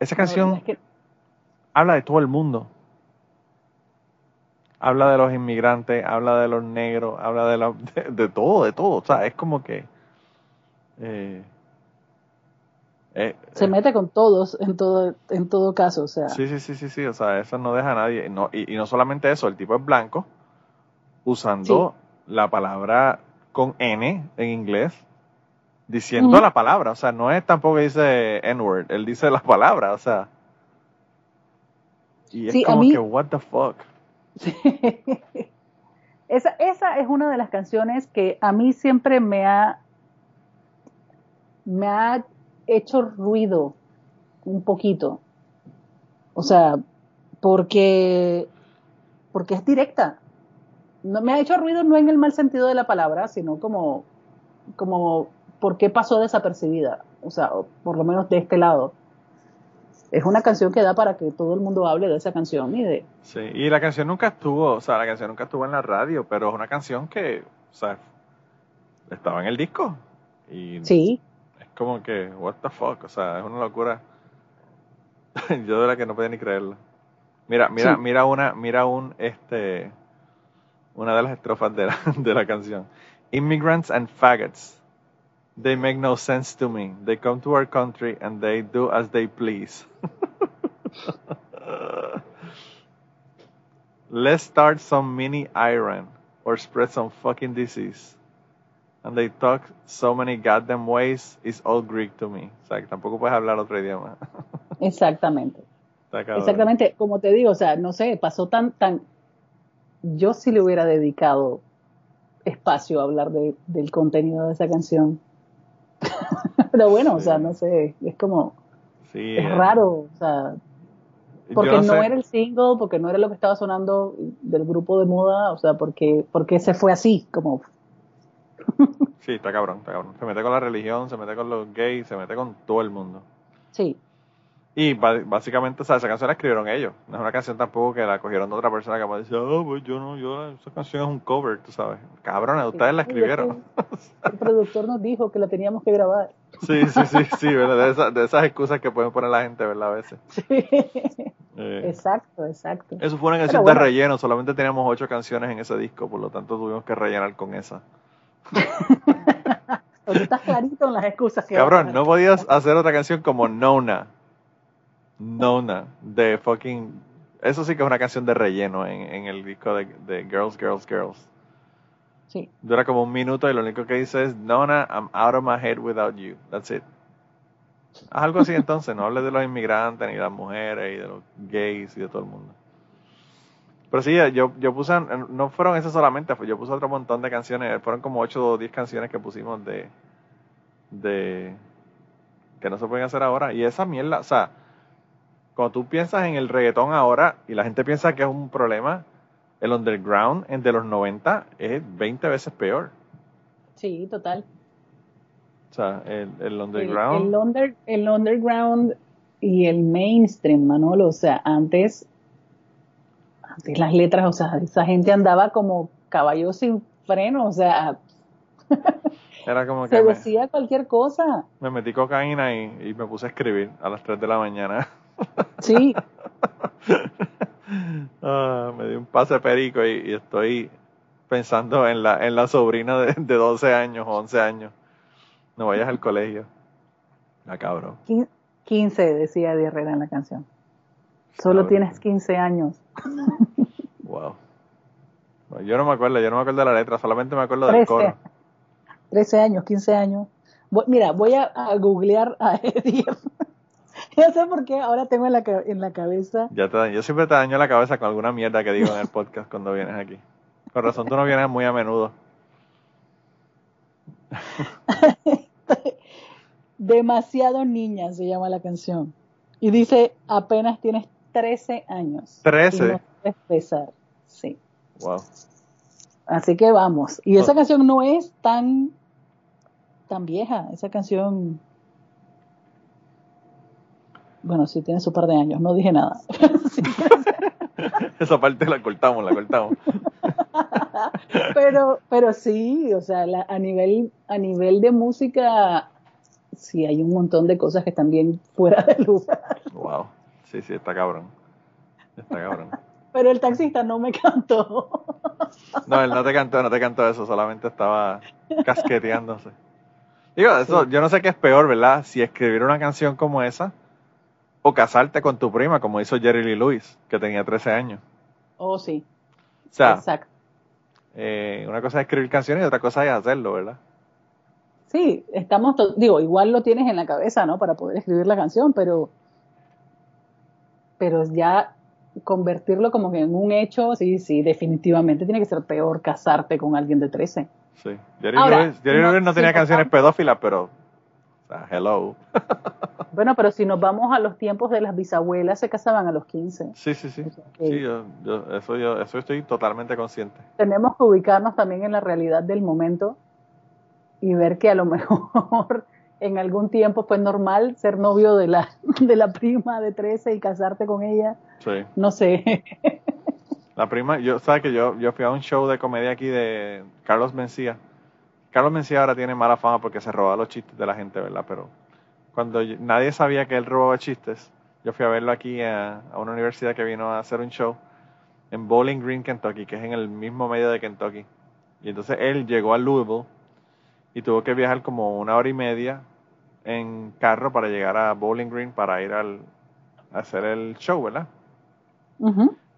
S1: esa canción habla de todo el mundo habla de los inmigrantes, habla de los negros, habla de, la, de, todo, de todo. O sea, es como que... Eh,
S2: eh, se mete con todos en todo, en todo caso, o sea.
S1: Sí, sí, sí, sí, sí, o sea, eso no deja a nadie. No, y, no solamente eso, el tipo es blanco, usando la palabra con N en inglés, diciendo la palabra, o sea, no es tampoco que dice N-word, él dice la palabra, o sea. Y es como que, what the fuck.
S2: Esa, esa es una de las canciones que a mí siempre me ha, me ha hecho ruido un poquito. O sea, porque, porque es directa. No, me ha hecho ruido no en el mal sentido de la palabra, sino como, como, ¿por qué pasó desapercibida? O sea, por lo menos de este lado es una canción que da para que todo el mundo hable de esa canción y de...
S1: Sí, y la canción nunca estuvo, o sea, la canción nunca estuvo en la radio, pero es una canción que, o sea, estaba en el disco. Y
S2: sí.
S1: Es como que, what the fuck, o sea, es una locura. Yo de la que no podía ni creerlo. Mira, mira, mira una, mira un, este, una de las estrofas de la, de la canción. Immigrants and faggots They make no sense to me. They come to our country and they do as they please. Let's start some mini Iran or spread some fucking disease. And they talk so many goddamn ways, it's all Greek to me. O sea, que tampoco puedes hablar otro idioma.
S2: Exactamente. Exactamente, como te digo, o sea, no sé, pasó tan, tan, yo sí le hubiera dedicado espacio a hablar de, del contenido de esa canción. Pero bueno, o sea, no sé, es como, sí, es eh. raro, o sea, porque no, era el single, porque no era lo que estaba sonando del grupo de moda, o sea, porque, porque se fue así, como...
S1: sí, está cabrón, está cabrón. Se mete con la religión, se mete con los gays, se mete con todo el mundo.
S2: Sí.
S1: Y básicamente, o sea, esa canción la escribieron ellos. No es una canción tampoco que la cogieron de otra persona que decir, oh, pues yo no, yo, esa canción es un cover, tú sabes. Cabrones, ustedes la escribieron.
S2: El productor nos dijo que la teníamos que grabar.
S1: Sí, sí, sí, sí, ¿verdad? De, esas excusas que pueden poner la gente, ¿verdad? A veces. Sí.
S2: Eh, exacto, exacto.
S1: Eso fue una canción de relleno, solamente teníamos ocho canciones en ese disco, por lo tanto tuvimos que rellenar con esa.
S2: Porque estás clarito en las excusas que
S1: Cabrón, no podías hacer otra canción como Nona Nona, de fucking. Eso sí que es una canción de relleno en, en el disco de, de, Girls, Girls, Girls.
S2: Sí.
S1: Dura como un minuto y lo único que dice es: Nona, I'm out of my head without you. That's it. algo así entonces, no hables de los inmigrantes, ni de las mujeres, y de los gays, y de todo el mundo. Pero sí, yo, yo puse, no fueron esas solamente, yo puse otro montón de canciones, fueron como 8 o 10 canciones que pusimos de, de, que no se pueden hacer ahora. Y esa mierda, o sea, cuando tú piensas en el reggaetón ahora y la gente piensa que es un problema, el underground de los 90 es 20 veces peor.
S2: Sí, total.
S1: O sea, el, underground.
S2: El, underground y el mainstream, Manolo. O sea, antes, antes las letras, o sea, esa gente andaba como caballo sin freno, o sea.
S1: Era como que.
S2: Se decía cualquier cosa.
S1: Me metí cocaína y, y me puse a escribir a las 3 de la mañana.
S2: Sí.
S1: Ah, me di un pase perico y, estoy pensando en la, en la sobrina de, de 12 años o 11 años. No vayas al colegio. La cabrón.
S2: 15 decía Eddie Herrera en la canción. Solo tienes 15 años.
S1: wow. Yo no me acuerdo, yo no me acuerdo de la letra, solamente me acuerdo del coro.
S2: 13 años, 15 años. Mira, voy a, a googlear a Eddie Ya sé por qué, ahora tengo en la, en la cabeza.
S1: Ya te, yo siempre te daño la cabeza con alguna mierda que digo en el podcast cuando vienes aquí. Con razón, tú no vienes muy a menudo.
S2: Demasiado niña se llama la canción. Y dice, apenas tienes 13 años.
S1: 13.
S2: Y no puedes pesar. Sí.
S1: Wow.
S2: Así que vamos. Y esa canción no es tan, tan vieja. Esa canción bueno, sí, tiene su par de años, no dije nada.
S1: Esa parte la cortamos, la cortamos.
S2: pero, pero sí, o sea, a nivel, a nivel de música, sí hay un montón de cosas que están bien fuera de lugar.
S1: Wow, sí, sí, está cabrón. Está cabrón.
S2: Pero el taxista no me cantó.
S1: No, él no te cantó, no te cantó eso, solamente estaba casqueteándose. Digo, eso, yo no sé qué es peor, ¿verdad? Si escribir una canción como esa o casarte con tu prima, como hizo Jerry Lee Lewis, que tenía 13 años.
S2: Oh, sí.
S1: O sea, Exacto. Eh, una cosa es escribir canciones y otra cosa es hacerlo, ¿verdad?
S2: Sí, estamos, digo, igual lo tienes en la cabeza, ¿no? Para poder escribir la canción, pero, pero ya convertirlo como que en un hecho, sí, sí, definitivamente tiene que ser peor casarte con alguien de 13.
S1: Sí, Jerry Lewis, Jerry Lewis no tenía canciones pedófilas, pero hello.
S2: bueno, pero si nos vamos a los tiempos de las bisabuelas, se casaban a los 15.
S1: Sí, sí, sí. sí yo, eso, yo, eso estoy totalmente consciente.
S2: Tenemos que ubicarnos también en la realidad del momento y ver que a lo mejor en algún tiempo fue normal ser novio de la, de la prima de 13 y casarte con ella.
S1: Sí.
S2: No sé.
S1: La prima, yo, sabes que yo, yo fui a un show de comedia aquí de Carlos Mencía Carlos Mencía ahora tiene mala fama porque se roba los chistes de la gente, ¿verdad? Pero cuando nadie sabía que él robaba chistes, yo fui a verlo aquí a, una universidad que vino a hacer un show en Bowling Green, Kentucky, que es en el mismo medio de Kentucky. Y entonces él llegó a Louisville y tuvo que viajar como una hora y media en carro para llegar a Bowling Green para ir al, a hacer el show, ¿verdad?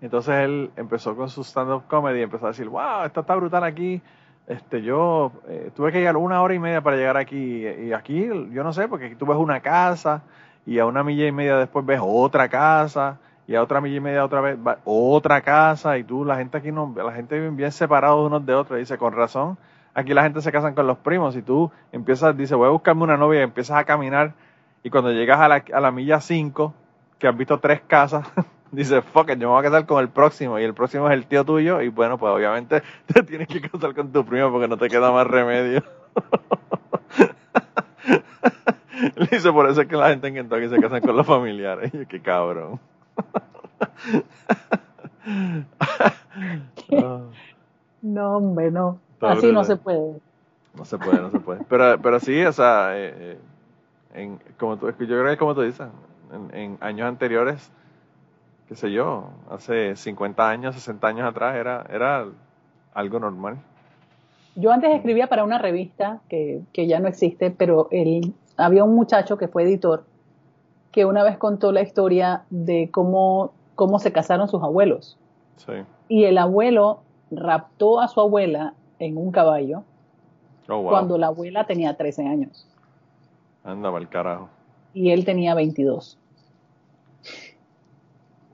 S1: Entonces él empezó con su stand-up comedy y empezó a decir, wow, esto está brutal aquí. Este, yo eh, tuve que llegar una hora y media para llegar aquí. Y aquí, yo no sé, porque aquí tú ves una casa y a una milla y media después ves otra casa y a otra milla y media otra vez otra casa y tú, la gente aquí no, la gente vive bien separados unos de otros. Dice, con razón, aquí la gente se casan con los primos y tú empiezas, dice, voy a buscarme una novia y empiezas a caminar y cuando llegas a la, a la milla 5, que has visto tres casas, dice, fuck it, yo me voy a casar con el próximo y el próximo es el tío tuyo y bueno, pues obviamente te tienes que casar con tu primo porque no te queda más remedio. dice, por eso es que la gente en Kentucky se casan con los familiares. Y yo, qué cabrón.
S2: no, hombre, no. Así no se puede.
S1: No se puede, no se puede. Pero, pero sí, o sea, eh, eh, en, como tú, yo creo que como tú dices, en, años anteriores, qué sé yo, hace 50 años, 60 años atrás, era, era algo normal.
S2: Yo antes escribía para una revista que, que ya no existe, pero el, había un muchacho que fue editor que una vez contó la historia de cómo, cómo se casaron sus abuelos. Sí. Y el abuelo raptó a su abuela en un caballo oh, cuando la abuela tenía 13 años.
S1: Andaba el carajo.
S2: Y él tenía 22.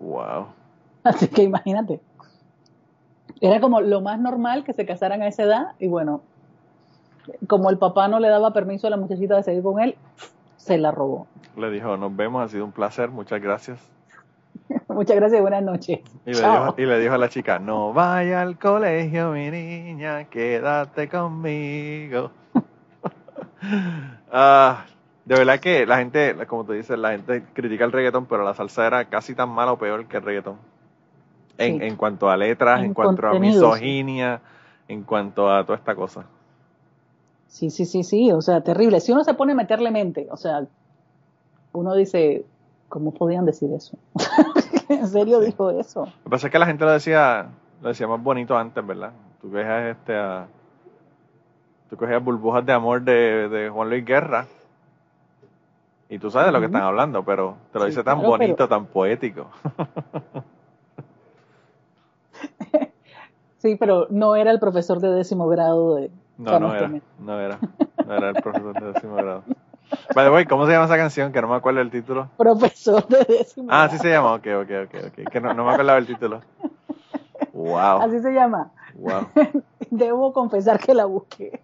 S1: Wow.
S2: Así que imagínate. Era como lo más normal que se casaran a esa edad y bueno, como el papá no le daba permiso a la muchachita de seguir con él, se la robó.
S1: Le dijo, nos vemos, ha sido un placer, muchas gracias.
S2: muchas gracias y buenas noches.
S1: Y le, dijo, y le, dijo, a la chica, no vaya al colegio, mi niña, quédate conmigo. ah, de verdad que la gente, como tú dices, la gente critica el reggaetón, pero la salsa era casi tan mala o peor que el reggaetón. En, en cuanto a letras, en, cuanto a misoginia, en cuanto a toda esta cosa.
S2: Sí, sí, sí, sí, o sea, terrible. Si uno se pone a meterle mente, o sea, uno dice, ¿cómo podían decir eso? ¿En serio dijo eso?
S1: Lo que pasa es que la gente lo decía, lo decía más bonito antes, ¿verdad? Tú cogías este a, tú cogías burbujas de amor de, de Juan Luis Guerra y tú sabes de lo que están hablando, pero te lo dice tan bonito, tan poético.
S2: sí, pero no era el profesor de décimo grado de...
S1: No, no era, no era, no era el profesor de décimo grado. By the way, ¿cómo se llama esa canción? Que no me acuerdo el título.
S2: Profesor de décimo
S1: Ah, sí se llama, ok, ok, ok, ok. Que no, no me acordaba el título. Wow.
S2: Así se llama.
S1: Wow.
S2: Debo confesar que la busqué.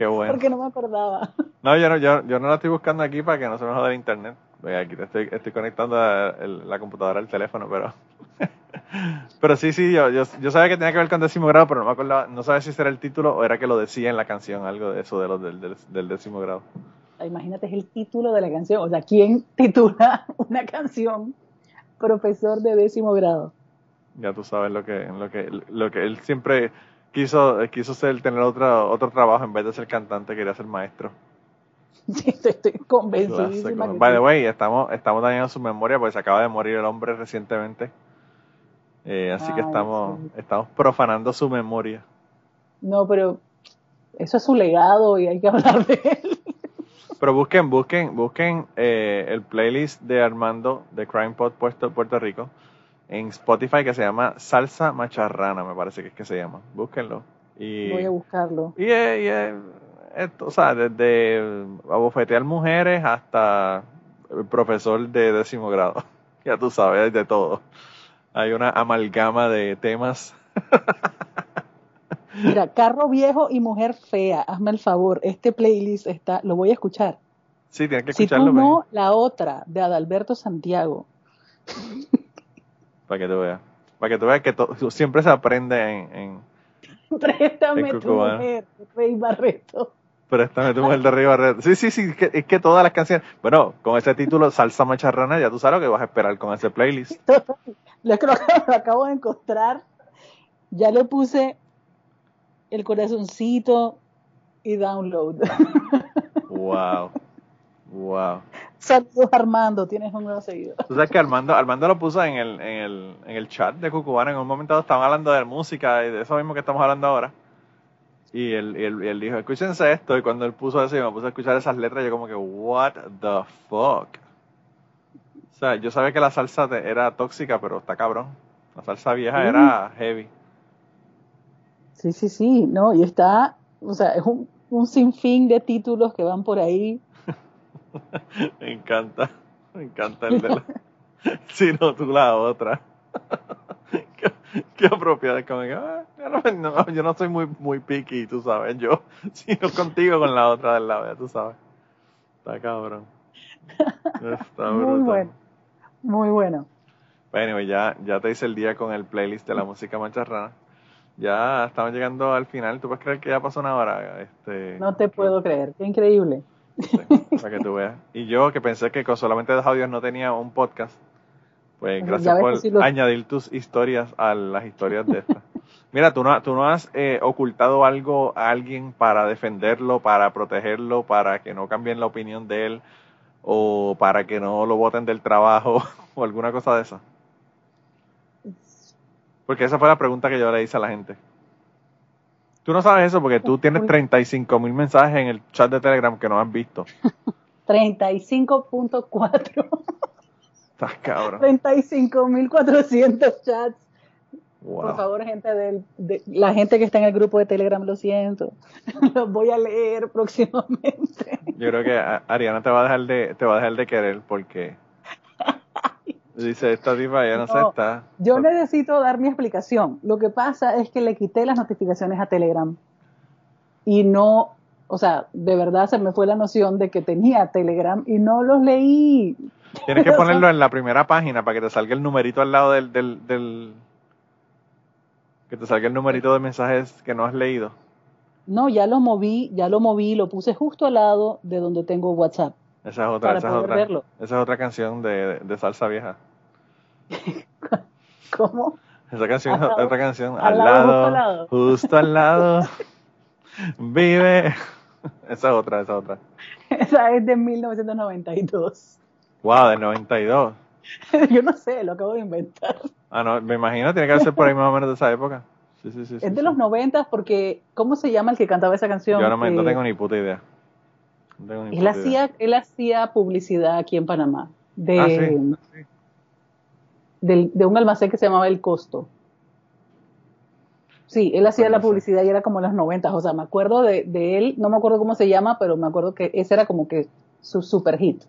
S1: Qué bueno.
S2: Porque no me acordaba.
S1: No, yo no, yo, yo no la estoy buscando aquí para que no se me joda el internet. Aquí estoy, estoy conectando la computadora al teléfono, pero. pero sí, sí, yo, yo, yo, sabía que tenía que ver con décimo grado, pero no me acordaba. No sabía si ese era el título o era que lo decía en la canción, algo de eso de los del, del, décimo grado.
S2: Imagínate, es el título de la canción. O sea, ¿quién titula una canción profesor de décimo grado?
S1: Ya tú sabes lo que, lo que, lo que él siempre quiso, quiso ser, tener otro, otro trabajo en vez de ser cantante, quería ser maestro.
S2: Sí, estoy convencido.
S1: By the way, estamos, estamos dañando su memoria porque se acaba de morir el hombre recientemente. Eh, así que estamos, estamos profanando su memoria.
S2: No, pero eso es su legado y hay que hablar de él.
S1: Pero busquen, busquen, busquen eh, el playlist de Armando de Crime Pod Puerto, Puerto Rico en Spotify que se llama Salsa Macharrana, me parece que es que se llama. Búsquenlo. Y,
S2: Voy a buscarlo.
S1: Y, esto, o sea, desde abofetear mujeres hasta el profesor de décimo grado. ya tú sabes, de todo. Hay una amalgama de temas.
S2: Mira, carro viejo y mujer fea, hazme el favor, este playlist está, lo voy a escuchar.
S1: Sí, tienes que escucharlo.
S2: Si tú no, la otra, de Adalberto Santiago.
S1: Para que tú veas. Para que tú veas que siempre se aprende en... en
S2: Préstame tu mujer, Rey Barreto.
S1: Préstame tu mujer de Rey Barreto. Sí, sí, sí, es que todas las canciones... Bueno, con ese título, Salsa Macharrana, ya tú sabes lo que vas a esperar con ese playlist.
S2: lo, lo acabo de encontrar. Ya le puse el corazoncito y download.
S1: Wow. Wow.
S2: Saludos Armando, tienes un nuevo seguidor.
S1: Tú sabes que Armando, Armando lo puso en el, en el, en el chat de Cucubana, en un momento estaban hablando de música y de eso mismo que estamos hablando ahora. Y él, él, él, dijo, escúchense esto. Y cuando él puso eso y me puse a escuchar esas letras, yo como que, what the fuck. O sea, yo sabía que la salsa era tóxica, pero está cabrón. La salsa vieja era heavy.
S2: Sí, sí, sí, no, y está, o sea, es un, un sinfín de títulos que van por ahí.
S1: me encanta, me encanta el de la... si no, tú la otra. qué, apropiada, como que, ah, no, yo no soy muy, muy picky, tú sabes, yo, sino contigo con la otra del lado, ya tú sabes. Está cabrón.
S2: Está Muy bueno. Muy bueno.
S1: Bueno, ya, ya te hice el día con el playlist de la música macharrana. Ya estamos llegando al final. ¿Tú puedes creer que ya pasó una hora? Este,
S2: no te puedo creer. Qué increíble.
S1: Para que tú veas. Y yo que pensé que con solamente dos audios no tenía un podcast, pues gracias por añadir tus historias a las historias de esta. Mira, tú no, tú no has eh, ocultado algo a alguien para defenderlo, para protegerlo, para que no cambien la opinión de él o para que no lo voten del trabajo o alguna cosa de esa. Porque esa fue la pregunta que yo le hice a la gente. Tú no sabes eso porque tú tienes 35 mil mensajes en el chat de Telegram que no has visto.
S2: 35.4.
S1: Estás cabrón.
S2: 35.400 chats. Por favor, gente de la gente que está en el grupo de Telegram, lo siento. Los voy a leer próximamente.
S1: Yo creo que Ariana te va a dejar de te va a dejar de querer porque dice esta diva ya no, se está.
S2: Yo necesito dar mi explicación. Lo que pasa es que le quité las notificaciones a Telegram y no, o sea, de verdad se me fue la noción de que tenía Telegram y no los leí.
S1: Tienes que ponerlo en la primera página para que te salga el numerito al lado del, del, del, que te salga el numerito de mensajes que no has leído.
S2: No, ya lo moví, ya lo moví, lo puse justo al lado de donde tengo WhatsApp.
S1: Esa es otra, esa es otra, esa es otra canción de, de salsa vieja.
S2: ¿Cómo?
S1: Esa canción es otra canción. Al, lado, justo al lado. vive. Esa es otra, esa es otra.
S2: Esa es de 1992.
S1: Wow, de 92.
S2: Yo no sé, lo acabo de inventar.
S1: Ah, no, me imagino, tiene que ser por ahí más o menos de esa época. Sí, sí, sí.
S2: Es de los 90 porque, ¿cómo se llama el que cantaba esa canción?
S1: Yo no, me, no tengo ni puta idea.
S2: él, Hacía, él hacía publicidad aquí en Panamá. De, ah, sí. De, de un almacén que se llamaba El Costo. Sí, él hacía la publicidad y era como en los 90, o sea, me acuerdo de, de, él, no me acuerdo cómo se llama, pero me acuerdo que ese era como que su super hit.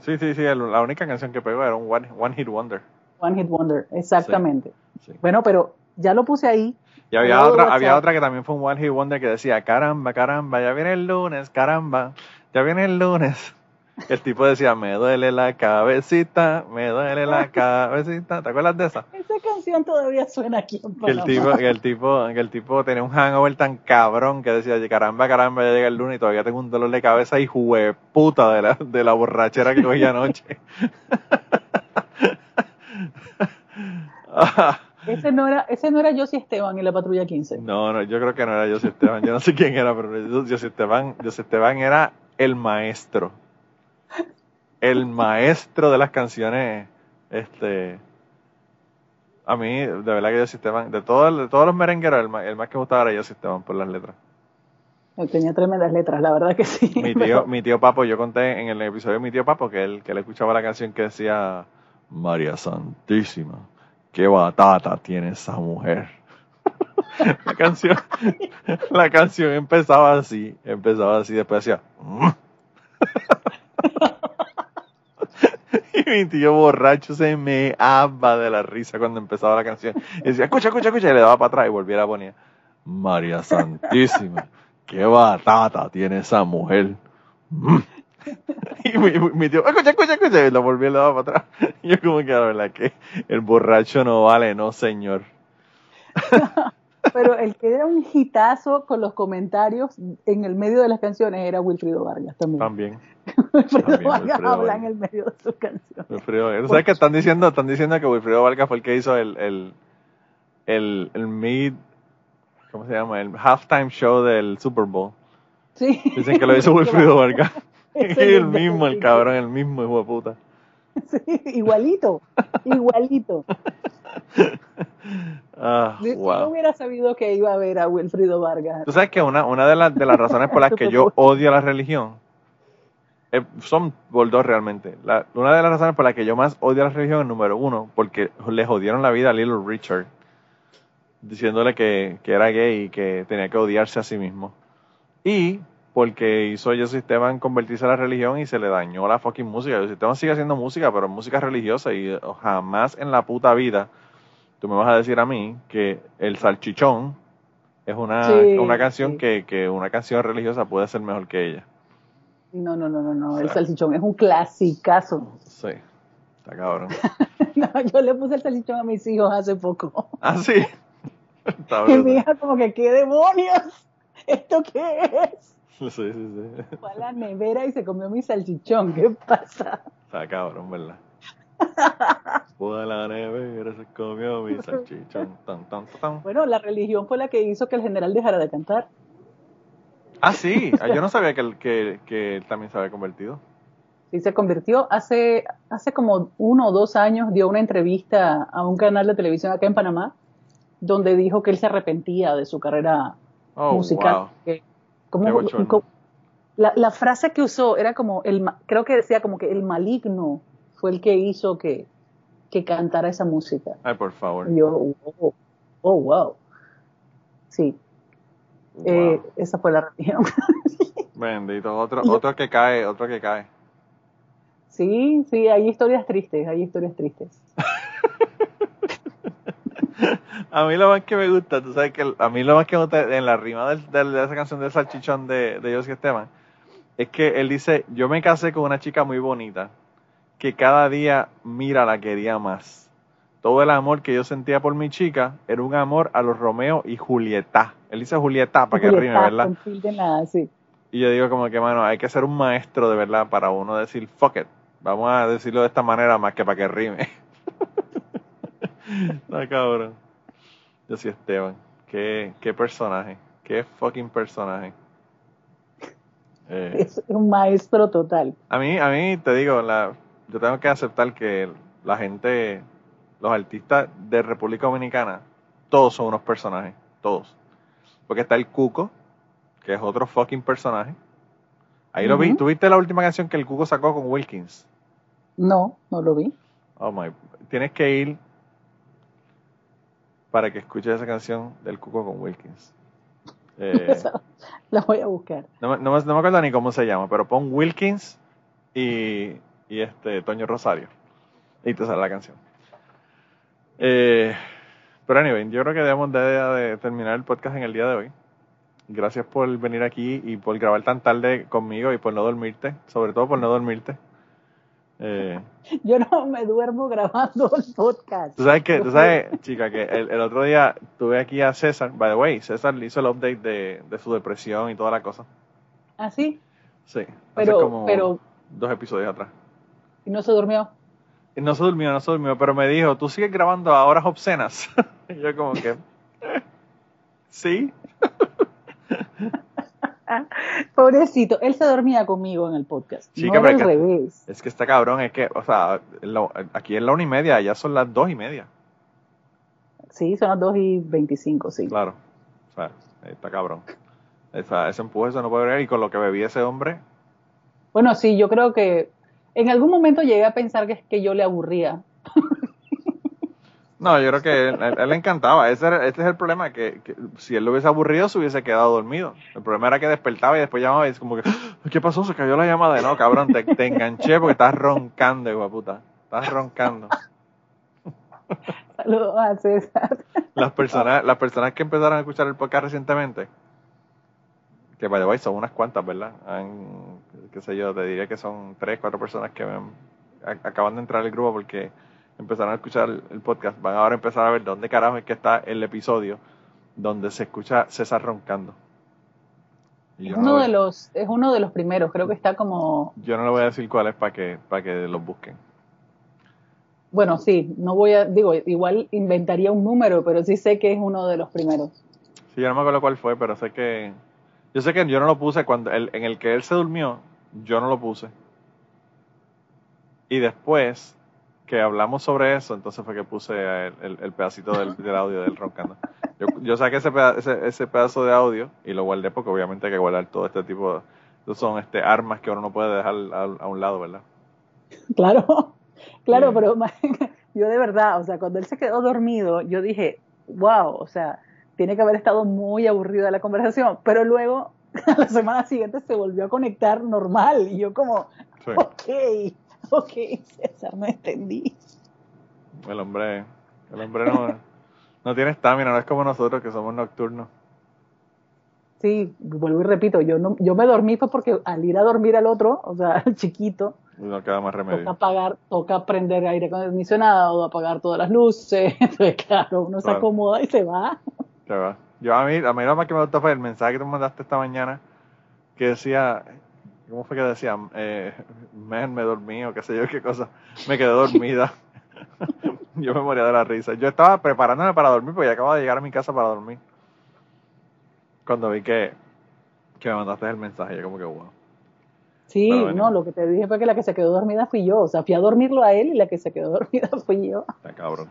S1: Sí, sí, sí, la única canción que pegó era un One, Hit Wonder.
S2: One Hit Wonder, exactamente. Bueno, pero ya lo puse ahí.
S1: Y había otra, había otra que también fue un One Hit Wonder que decía, caramba, caramba, ya viene el lunes, caramba, ya viene el lunes. El tipo decía, me duele la cabecita, me duele la cabecita. ¿Te acuerdas de esa?
S2: Esa canción todavía suena aquí en
S1: Panamá. Que el tipo, que el tipo, que el tipo tenía un hangover tan cabrón que decía, caramba, caramba, ya llega el lunes y todavía tengo un dolor de cabeza y puta de la, de la borrachera que cogí anoche.
S2: Ese no era, ese no era Josie Esteban en la patrulla 15.
S1: No, no, yo creo que no era Josie Esteban. Yo no sé quién era, pero Josie Esteban, Josie Esteban era el maestro el maestro de las canciones, este, a mí, de verdad que yo Esteban, de, todo, de todos los merengueros, el, más, que me gustaba era yo Esteban por las letras.
S2: tenía tremendas letras, la verdad que sí.
S1: Mi tío, mi tío Papo, yo conté en el episodio de mi tío Papo que él, que él escuchaba la canción que decía, María Santísima, qué batata tiene esa mujer. la canción, la canción empezaba así, empezaba así, después decía, mm". y mi tío borracho se me aba de la risa cuando empezaba la canción. Y decía, escucha, escucha, escucha, y le daba para atrás y volviera a poner, María Santísima, qué batata tiene esa mujer. y mi, tío, escucha, escucha, escucha, y lo volvió y le daba para atrás. Y yo como que, la verdad que el borracho no vale, no señor.
S2: Pero el que era un hitazo con los comentarios en el medio de las canciones era Wilfrido Vargas también.
S1: También.
S2: Wilfrido Vargas habla en el medio de sus canciones.
S1: Wilfrido ¿Sabes qué están diciendo? Están diciendo que Wilfrido Vargas fue el que hizo el, el, el, el mid, ¿cómo se llama? El halftime show del Super Bowl.
S2: Sí.
S1: Dicen que lo hizo Wilfrido Vargas. el mismo, el cabrón, el mismo hijo de puta.
S2: Sí, igualito, igualito.
S1: Ah,
S2: Si
S1: wow.
S2: no hubiera sabido que iba a ver a Wilfrido Vargas.
S1: Tú sabes que una, una de, las de las razones por las que yo odio la religión eh, son por dos realmente. La- una de las razones por las que yo más odio la religión es número uno, porque le jodieron la vida a Little Richard, diciéndole que, que era gay y que tenía que odiarse a sí mismo. Y porque hizo Jesse Esteban convertirse a la religión y se le dañó la fucking música. Jesse Esteban sigue haciendo música, pero es música religiosa y eh, jamás en la puta vida tú me vas a decir a mí que el salchichón es una,
S2: Sí,
S1: una canción
S2: sí.
S1: que, que una canción religiosa puede ser mejor que ella.
S2: No, no, no, no, no. El salchichón es un clasicazo.
S1: Sí, está cabrón.
S2: No, yo le puse el salchichón a mis hijos hace poco.
S1: Ah, sí. Está
S2: Y mi hija como que, ¿qué demonios? ¿Esto qué es?
S1: Sí, sí, sí.
S2: Fue a la nevera y se comió mi salchichón. ¿Qué pasa?
S1: Está cabrón, ¿verdad? Fue a la nevera, se comió mi salchichón. Tan, tan, tan, tan.
S2: Bueno, la religión fue la que hizo que el general dejara de cantar.
S1: Ah, sí. Ah, Yo no sabía que, él- que, que él también se había convertido.
S2: Sí, se convirtió hace, hace como uno o dos años, dio una entrevista a un canal de televisión acá en Panamá, donde dijo que él se arrepentía de su carrera
S1: Oh,
S2: musical.
S1: wow.
S2: Que- como- la, la frase que usó era como, el, creo que decía como que el maligno fue el que hizo que, que cantara esa música.
S1: Ay, por favor.
S2: Y yo, oh, oh, wow. Sí, eh, esa fue la religión.
S1: Bendito. Otro, otro que cae, otro que cae.
S2: sí, sí, hay historias tristes, hay historias tristes.
S1: A mí lo más que me gusta, tú sabes que a mí lo más que me gusta en la rima del- del- de esa canción del salchichón de, de José Esteban es que él dice, yo me casé con una chica muy bonita que cada día, mira, la quería más. Todo el amor que yo sentía por mi chica era un amor a los Romeo y Julieta. Él dice Julieta para que rime, ¿verdad?
S2: con la- sí.
S1: Y yo digo como que, mano, hay que ser un maestro de verdad para uno decir, fuck it. Vamos a decirlo de esta manera más que para que rime. Está cabrón. Yo sí, Esteban. Qué, qué personaje. Qué fucking personaje. Eh,
S2: Es un maestro total.
S1: a mí, a mí te digo, la, yo tengo que aceptar que la gente, los artistas de República Dominicana, todos son unos personajes. Todos. Porque está el Cuco, que es otro fucking personaje. Ahí lo vi. ¿Tuviste la última canción que el Cuco sacó con Wilkins?
S2: No, no lo vi.
S1: Oh my. Tienes que ir para que escuches esa canción del Cuco con Wilkins. Eh,
S2: La voy a buscar.
S1: no, me- no me- no me acuerdo ni cómo se llama, pero pon Wilkins y, y este Toño Rosario. Y te sale la canción. Eh, pero anyway, yo creo que debemos de, de terminar el podcast en el día de hoy. Gracias por venir aquí y por grabar tan tarde conmigo y por no dormirte, sobre todo por no dormirte. Eh,
S2: Yo no me duermo grabando el podcast.
S1: Tú sabes que, tú sabes, chica, que el, el otro día tuve aquí a César, by the way, César hizo el update de, de su depresión y toda la cosa.
S2: ¿Ah, sí?
S1: Sí, hace
S2: Pero,
S1: como
S2: pero,
S1: dos episodios atrás.
S2: ¿y no se durmió?
S1: Y no se durmió, no se durmió, pero me dijo, tú sigues grabando a horas obscenas. y yo como que, sí.
S2: Pobrecito, él se dormía conmigo en el podcast.
S1: Sí,
S2: no
S1: que
S2: era al
S1: me-
S2: revés.
S1: Es que está cabrón, es que, o sea, lo- aquí es la una y media, allá son las dos y media.
S2: Sí, son las 2 y 25, sí.
S1: Claro. O sea, está cabrón. Esa, ese empuje, eso no puede ver. Y con lo que bebía ese hombre,
S2: Bueno, sí, yo creo que en algún momento llegué a pensar que, que yo le aburría.
S1: No, yo creo que él, él- le encantaba. Ese, era- este es el problema, que, que si él lo hubiese aburrido, se hubiese quedado dormido. El problema era que despertaba y después llamaba y es como que, "Ah, ¿qué pasó? Se cayó la llamada. No, cabrón, te, te enganché porque estás roncando, hijo puta. Estás roncando.
S2: Saludos a César.
S1: Las personas, las personas que empezaron a escuchar el podcast recientemente, que by the way son unas cuantas, ¿verdad? Han, qué sé yo, te diría que son tres, cuatro personas que a- acaban de entrar al grupo porque empezaron a escuchar el, el podcast. Van ahora a empezar a ver dónde carajo es que está el episodio donde se escucha César roncando. Y
S2: Es
S1: no
S2: uno de los, es uno de los primeros, creo que está como,
S1: yo no le voy a decir cuál es para que, para que los busquen.
S2: bueno, sí, no voy a, digo, igual inventaría un número, pero sí sé que es uno de los primeros.
S1: Sí, yo no me acuerdo cuál fue, pero sé que. Yo sé que yo no lo puse cuando. el- en el que él se durmió, yo no lo puse. Y después que hablamos sobre eso, entonces fue que puse el, el, pedacito del, del, audio del roncando. Yo, yo saqué ese, ese, ese, pedazo de audio y lo guardé porque obviamente hay que guardar todo este tipo de... Son este, armas que uno no puede dejar a, un lado, ¿verdad?
S2: Claro, claro, pero yo de verdad, o sea, cuando él se quedó dormido, yo dije, wow, o sea, tiene que haber estado muy aburrida la conversación, pero luego a la semana siguiente se volvió a conectar normal y yo como, ok, ok, César, no entendí.
S1: El hombre, el hombre no, no tiene estamina, no es como nosotros que somos nocturnos.
S2: Sí, vuelvo y repito, yo no, yo me dormí fue porque al ir a dormir al otro, o sea, al chiquito,
S1: no queda más remedio.
S2: Toca apagar, toca prender aire acondicionado, apagar todas las luces, entonces claro, uno se acomoda y se va.
S1: Se va. Yo a mí, a mí lo más que me gustó fue el mensaje que tú mandaste esta mañana, que decía, ¿cómo fue que decía? Eh, men, me dormí o qué sé yo qué cosa, me quedé dormida. yo me moría de la risa. Yo estaba preparándome para dormir porque ya acababa de llegar a mi casa para dormir. Cuando vi que, que me mandaste el mensaje, yo como que wow.
S2: Sí, no, lo que te dije fue que la que se quedó dormida fui yo. O sea, fui a dormirlo a él y la que se quedó dormida fui yo.
S1: Está cabrón.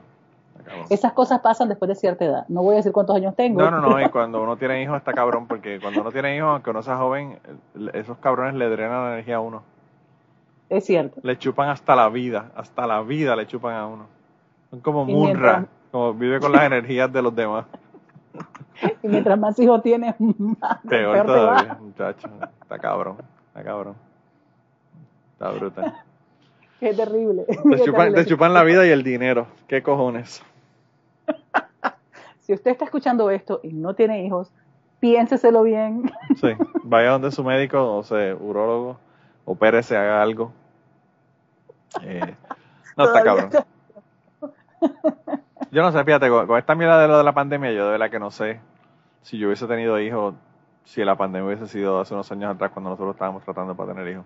S2: Esas cosas pasan después de cierta edad. No voy a decir cuántos años tengo.
S1: No, no, no. Y cuando uno tiene hijos está cabrón, porque cuando uno tiene hijos, aunque uno sea joven, esos cabrones le drenan la energía a uno.
S2: Es cierto.
S1: Le chupan hasta la vida. Hasta la vida le chupan a uno. Son como Munra, como vive con las energías de los demás.
S2: Y mientras más hijos tienes, más
S1: peor, todavía, muchacho. Está cabrón, está cabrón. Está brutal.
S2: Qué terrible.
S1: Te chupan, la vida y el dinero. ¿Qué cojones?
S2: Si usted está escuchando esto y no tiene hijos, piénseselo bien.
S1: sí, vaya donde su médico, o sea, urólogo, opérese, haga algo. Eh, no, está cabrón. Yo no sé, fíjate, con, esta mierda de lo de la pandemia, yo de verdad que no sé si yo hubiese tenido hijos, si la pandemia hubiese sido hace unos años atrás cuando nosotros estábamos tratando para tener hijos.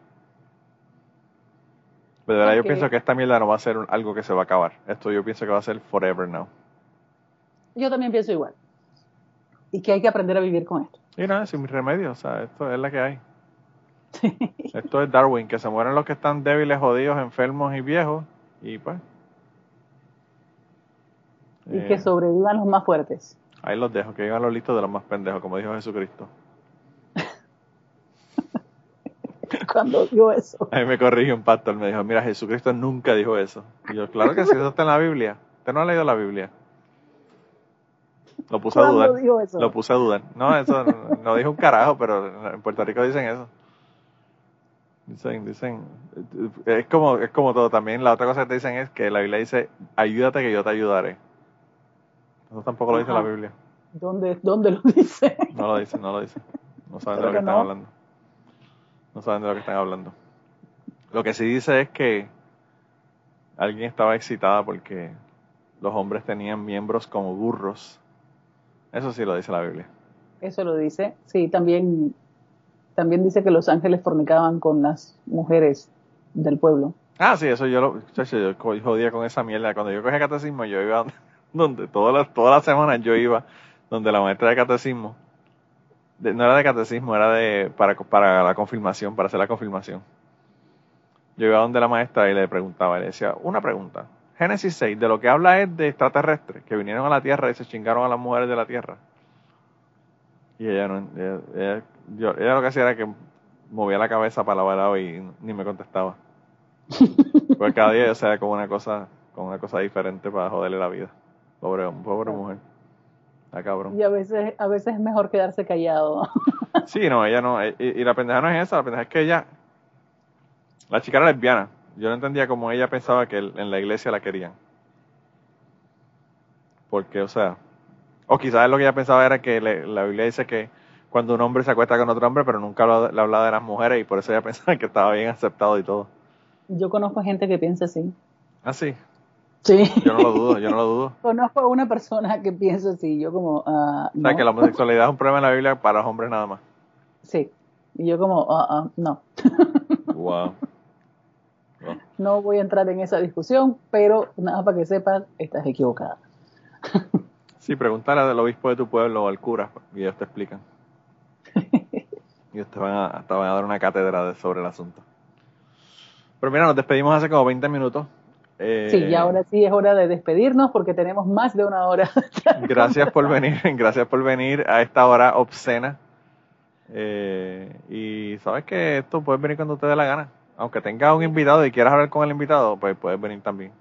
S1: Pero de verdad yo pienso que esta mierda no va a ser algo que se va a acabar. Esto yo pienso que va a ser forever now.
S2: Yo también pienso igual. Y que hay que aprender a vivir con esto.
S1: Y nada, sin remedio, o sea, esto es la que hay. Esto es Darwin, que se mueren los que están débiles, jodidos, enfermos y viejos, y pues.
S2: Y que eh, sobrevivan los más fuertes.
S1: Ahí los dejo, que vivan los listos de los más pendejos, como dijo Jesucristo.
S2: cuando dijo eso.
S1: A mí me corrigió un pastor, me dijo, mira, Jesucristo nunca dijo eso. Y yo, claro que sí, eso está en la Biblia. Usted no ha leído la Biblia. Lo puse a dudar. Dijo eso? Lo puse a dudar. No, eso no, dijo un carajo, pero en Puerto Rico dicen eso. Dicen, dicen, es como, es como todo también. La otra cosa que te dicen es que la Biblia dice, ayúdate que yo te ayudaré. Eso tampoco lo dice la Biblia.
S2: ¿Dónde, ¿Dónde lo dice?
S1: No lo dice, no lo dice. No saben de lo que están hablando. No saben de lo que están hablando. Lo que sí dice es que alguien estaba excitada porque los hombres tenían miembros como burros. Eso sí lo dice la Biblia.
S2: Eso lo dice. Sí, también, también dice que los ángeles fornicaban con las mujeres del pueblo.
S1: Ah, sí, eso yo lo yo jodía con esa mierda. Cuando yo cogía catecismo, yo iba donde todas las, todas las semanas yo iba donde la maestra de catecismo no era de catecismo, era de para, para la confirmación, para hacer la confirmación. Yo iba donde la maestra y le preguntaba, le decía, una pregunta. Génesis 6, de lo que habla es de extraterrestres que vinieron a la Tierra y se chingaron a las mujeres de la Tierra. Y ella no, ella, lo que hacía era que movía la cabeza para la lado y ni me contestaba. Porque cada día yo sea con una cosa, con una cosa diferente para joderle la vida. Pobre, pobre mujer.
S2: Y a veces, a veces es mejor quedarse callado.
S1: sí, no, ella no. Y, y, la pendeja no es esa, la pendeja es que ella. La chica era lesbiana. Yo no entendía cómo ella pensaba que en la iglesia la querían. Porque, o sea. O quizás lo que ella pensaba era que la Biblia dice que cuando un hombre se acuesta con otro hombre, pero nunca le hablaba de las mujeres y por eso ella pensaba que estaba bien aceptado y todo.
S2: Yo conozco gente que piensa así.
S1: Ah, sí.
S2: Sí.
S1: Yo no lo dudo, yo no lo dudo.
S2: Conozco a una persona que piensa así, yo como... Uh,
S1: o sea, que la homosexualidad es un problema en la Biblia para los hombres nada más.
S2: Sí. Y yo como, uh, no.
S1: wow.
S2: No voy a entrar en esa discusión, pero nada para que sepas, estás equivocada.
S1: sí, pregúntale al obispo de tu pueblo o al cura y ellos te explican. y ellos te van a, te van a dar una cátedra sobre el asunto. Pero mira, nos despedimos hace como 20 minutos.
S2: Eh, sí, y ahora sí es hora de despedirnos porque tenemos más de una hora.
S1: gracias por venir, gracias por venir a esta hora obscena. Eh, y sabes que esto puedes venir cuando te dé la gana. Aunque tengas un invitado y quieras hablar con el invitado, pues puedes venir también.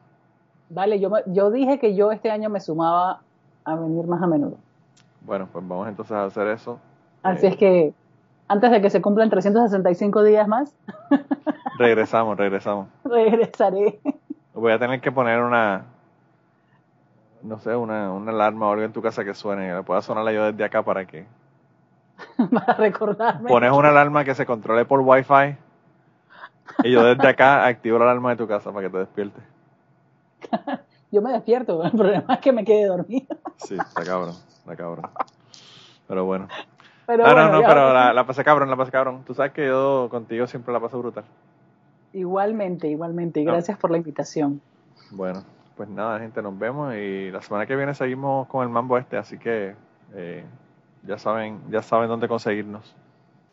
S2: Vale, yo, yo dije que yo este año me sumaba a venir más a menudo.
S1: Bueno, pues vamos entonces a hacer eso.
S2: Así es que antes de que se cumplan 365 días más.
S1: regresamos, regresamos.
S2: Regresaré.
S1: Voy a tener que poner una, no sé, una, una alarma o algo en tu casa que suene. Le pueda sonarla yo desde acá para que.
S2: para recordarme.
S1: Pones una alarma que se controle por Wi-Fi. Y yo desde acá activo la alarma de tu casa para que te despiertes.
S2: yo me despierto, el problema es que me quede dormido.
S1: sí, está cabrón, está cabrón. Pero bueno. Pero ah, no, no, pero la, la pasé cabrón, la pasé cabrón. Tú sabes que yo contigo siempre la paso brutal.
S2: Igualmente, igualmente. Y gracias por la invitación.
S1: Bueno, pues nada, gente, nos vemos y la semana que viene seguimos con el mambo este, así que eh, ya saben, ya saben dónde conseguirnos.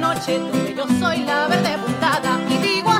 S5: noche donde yo soy la verde puntada y digo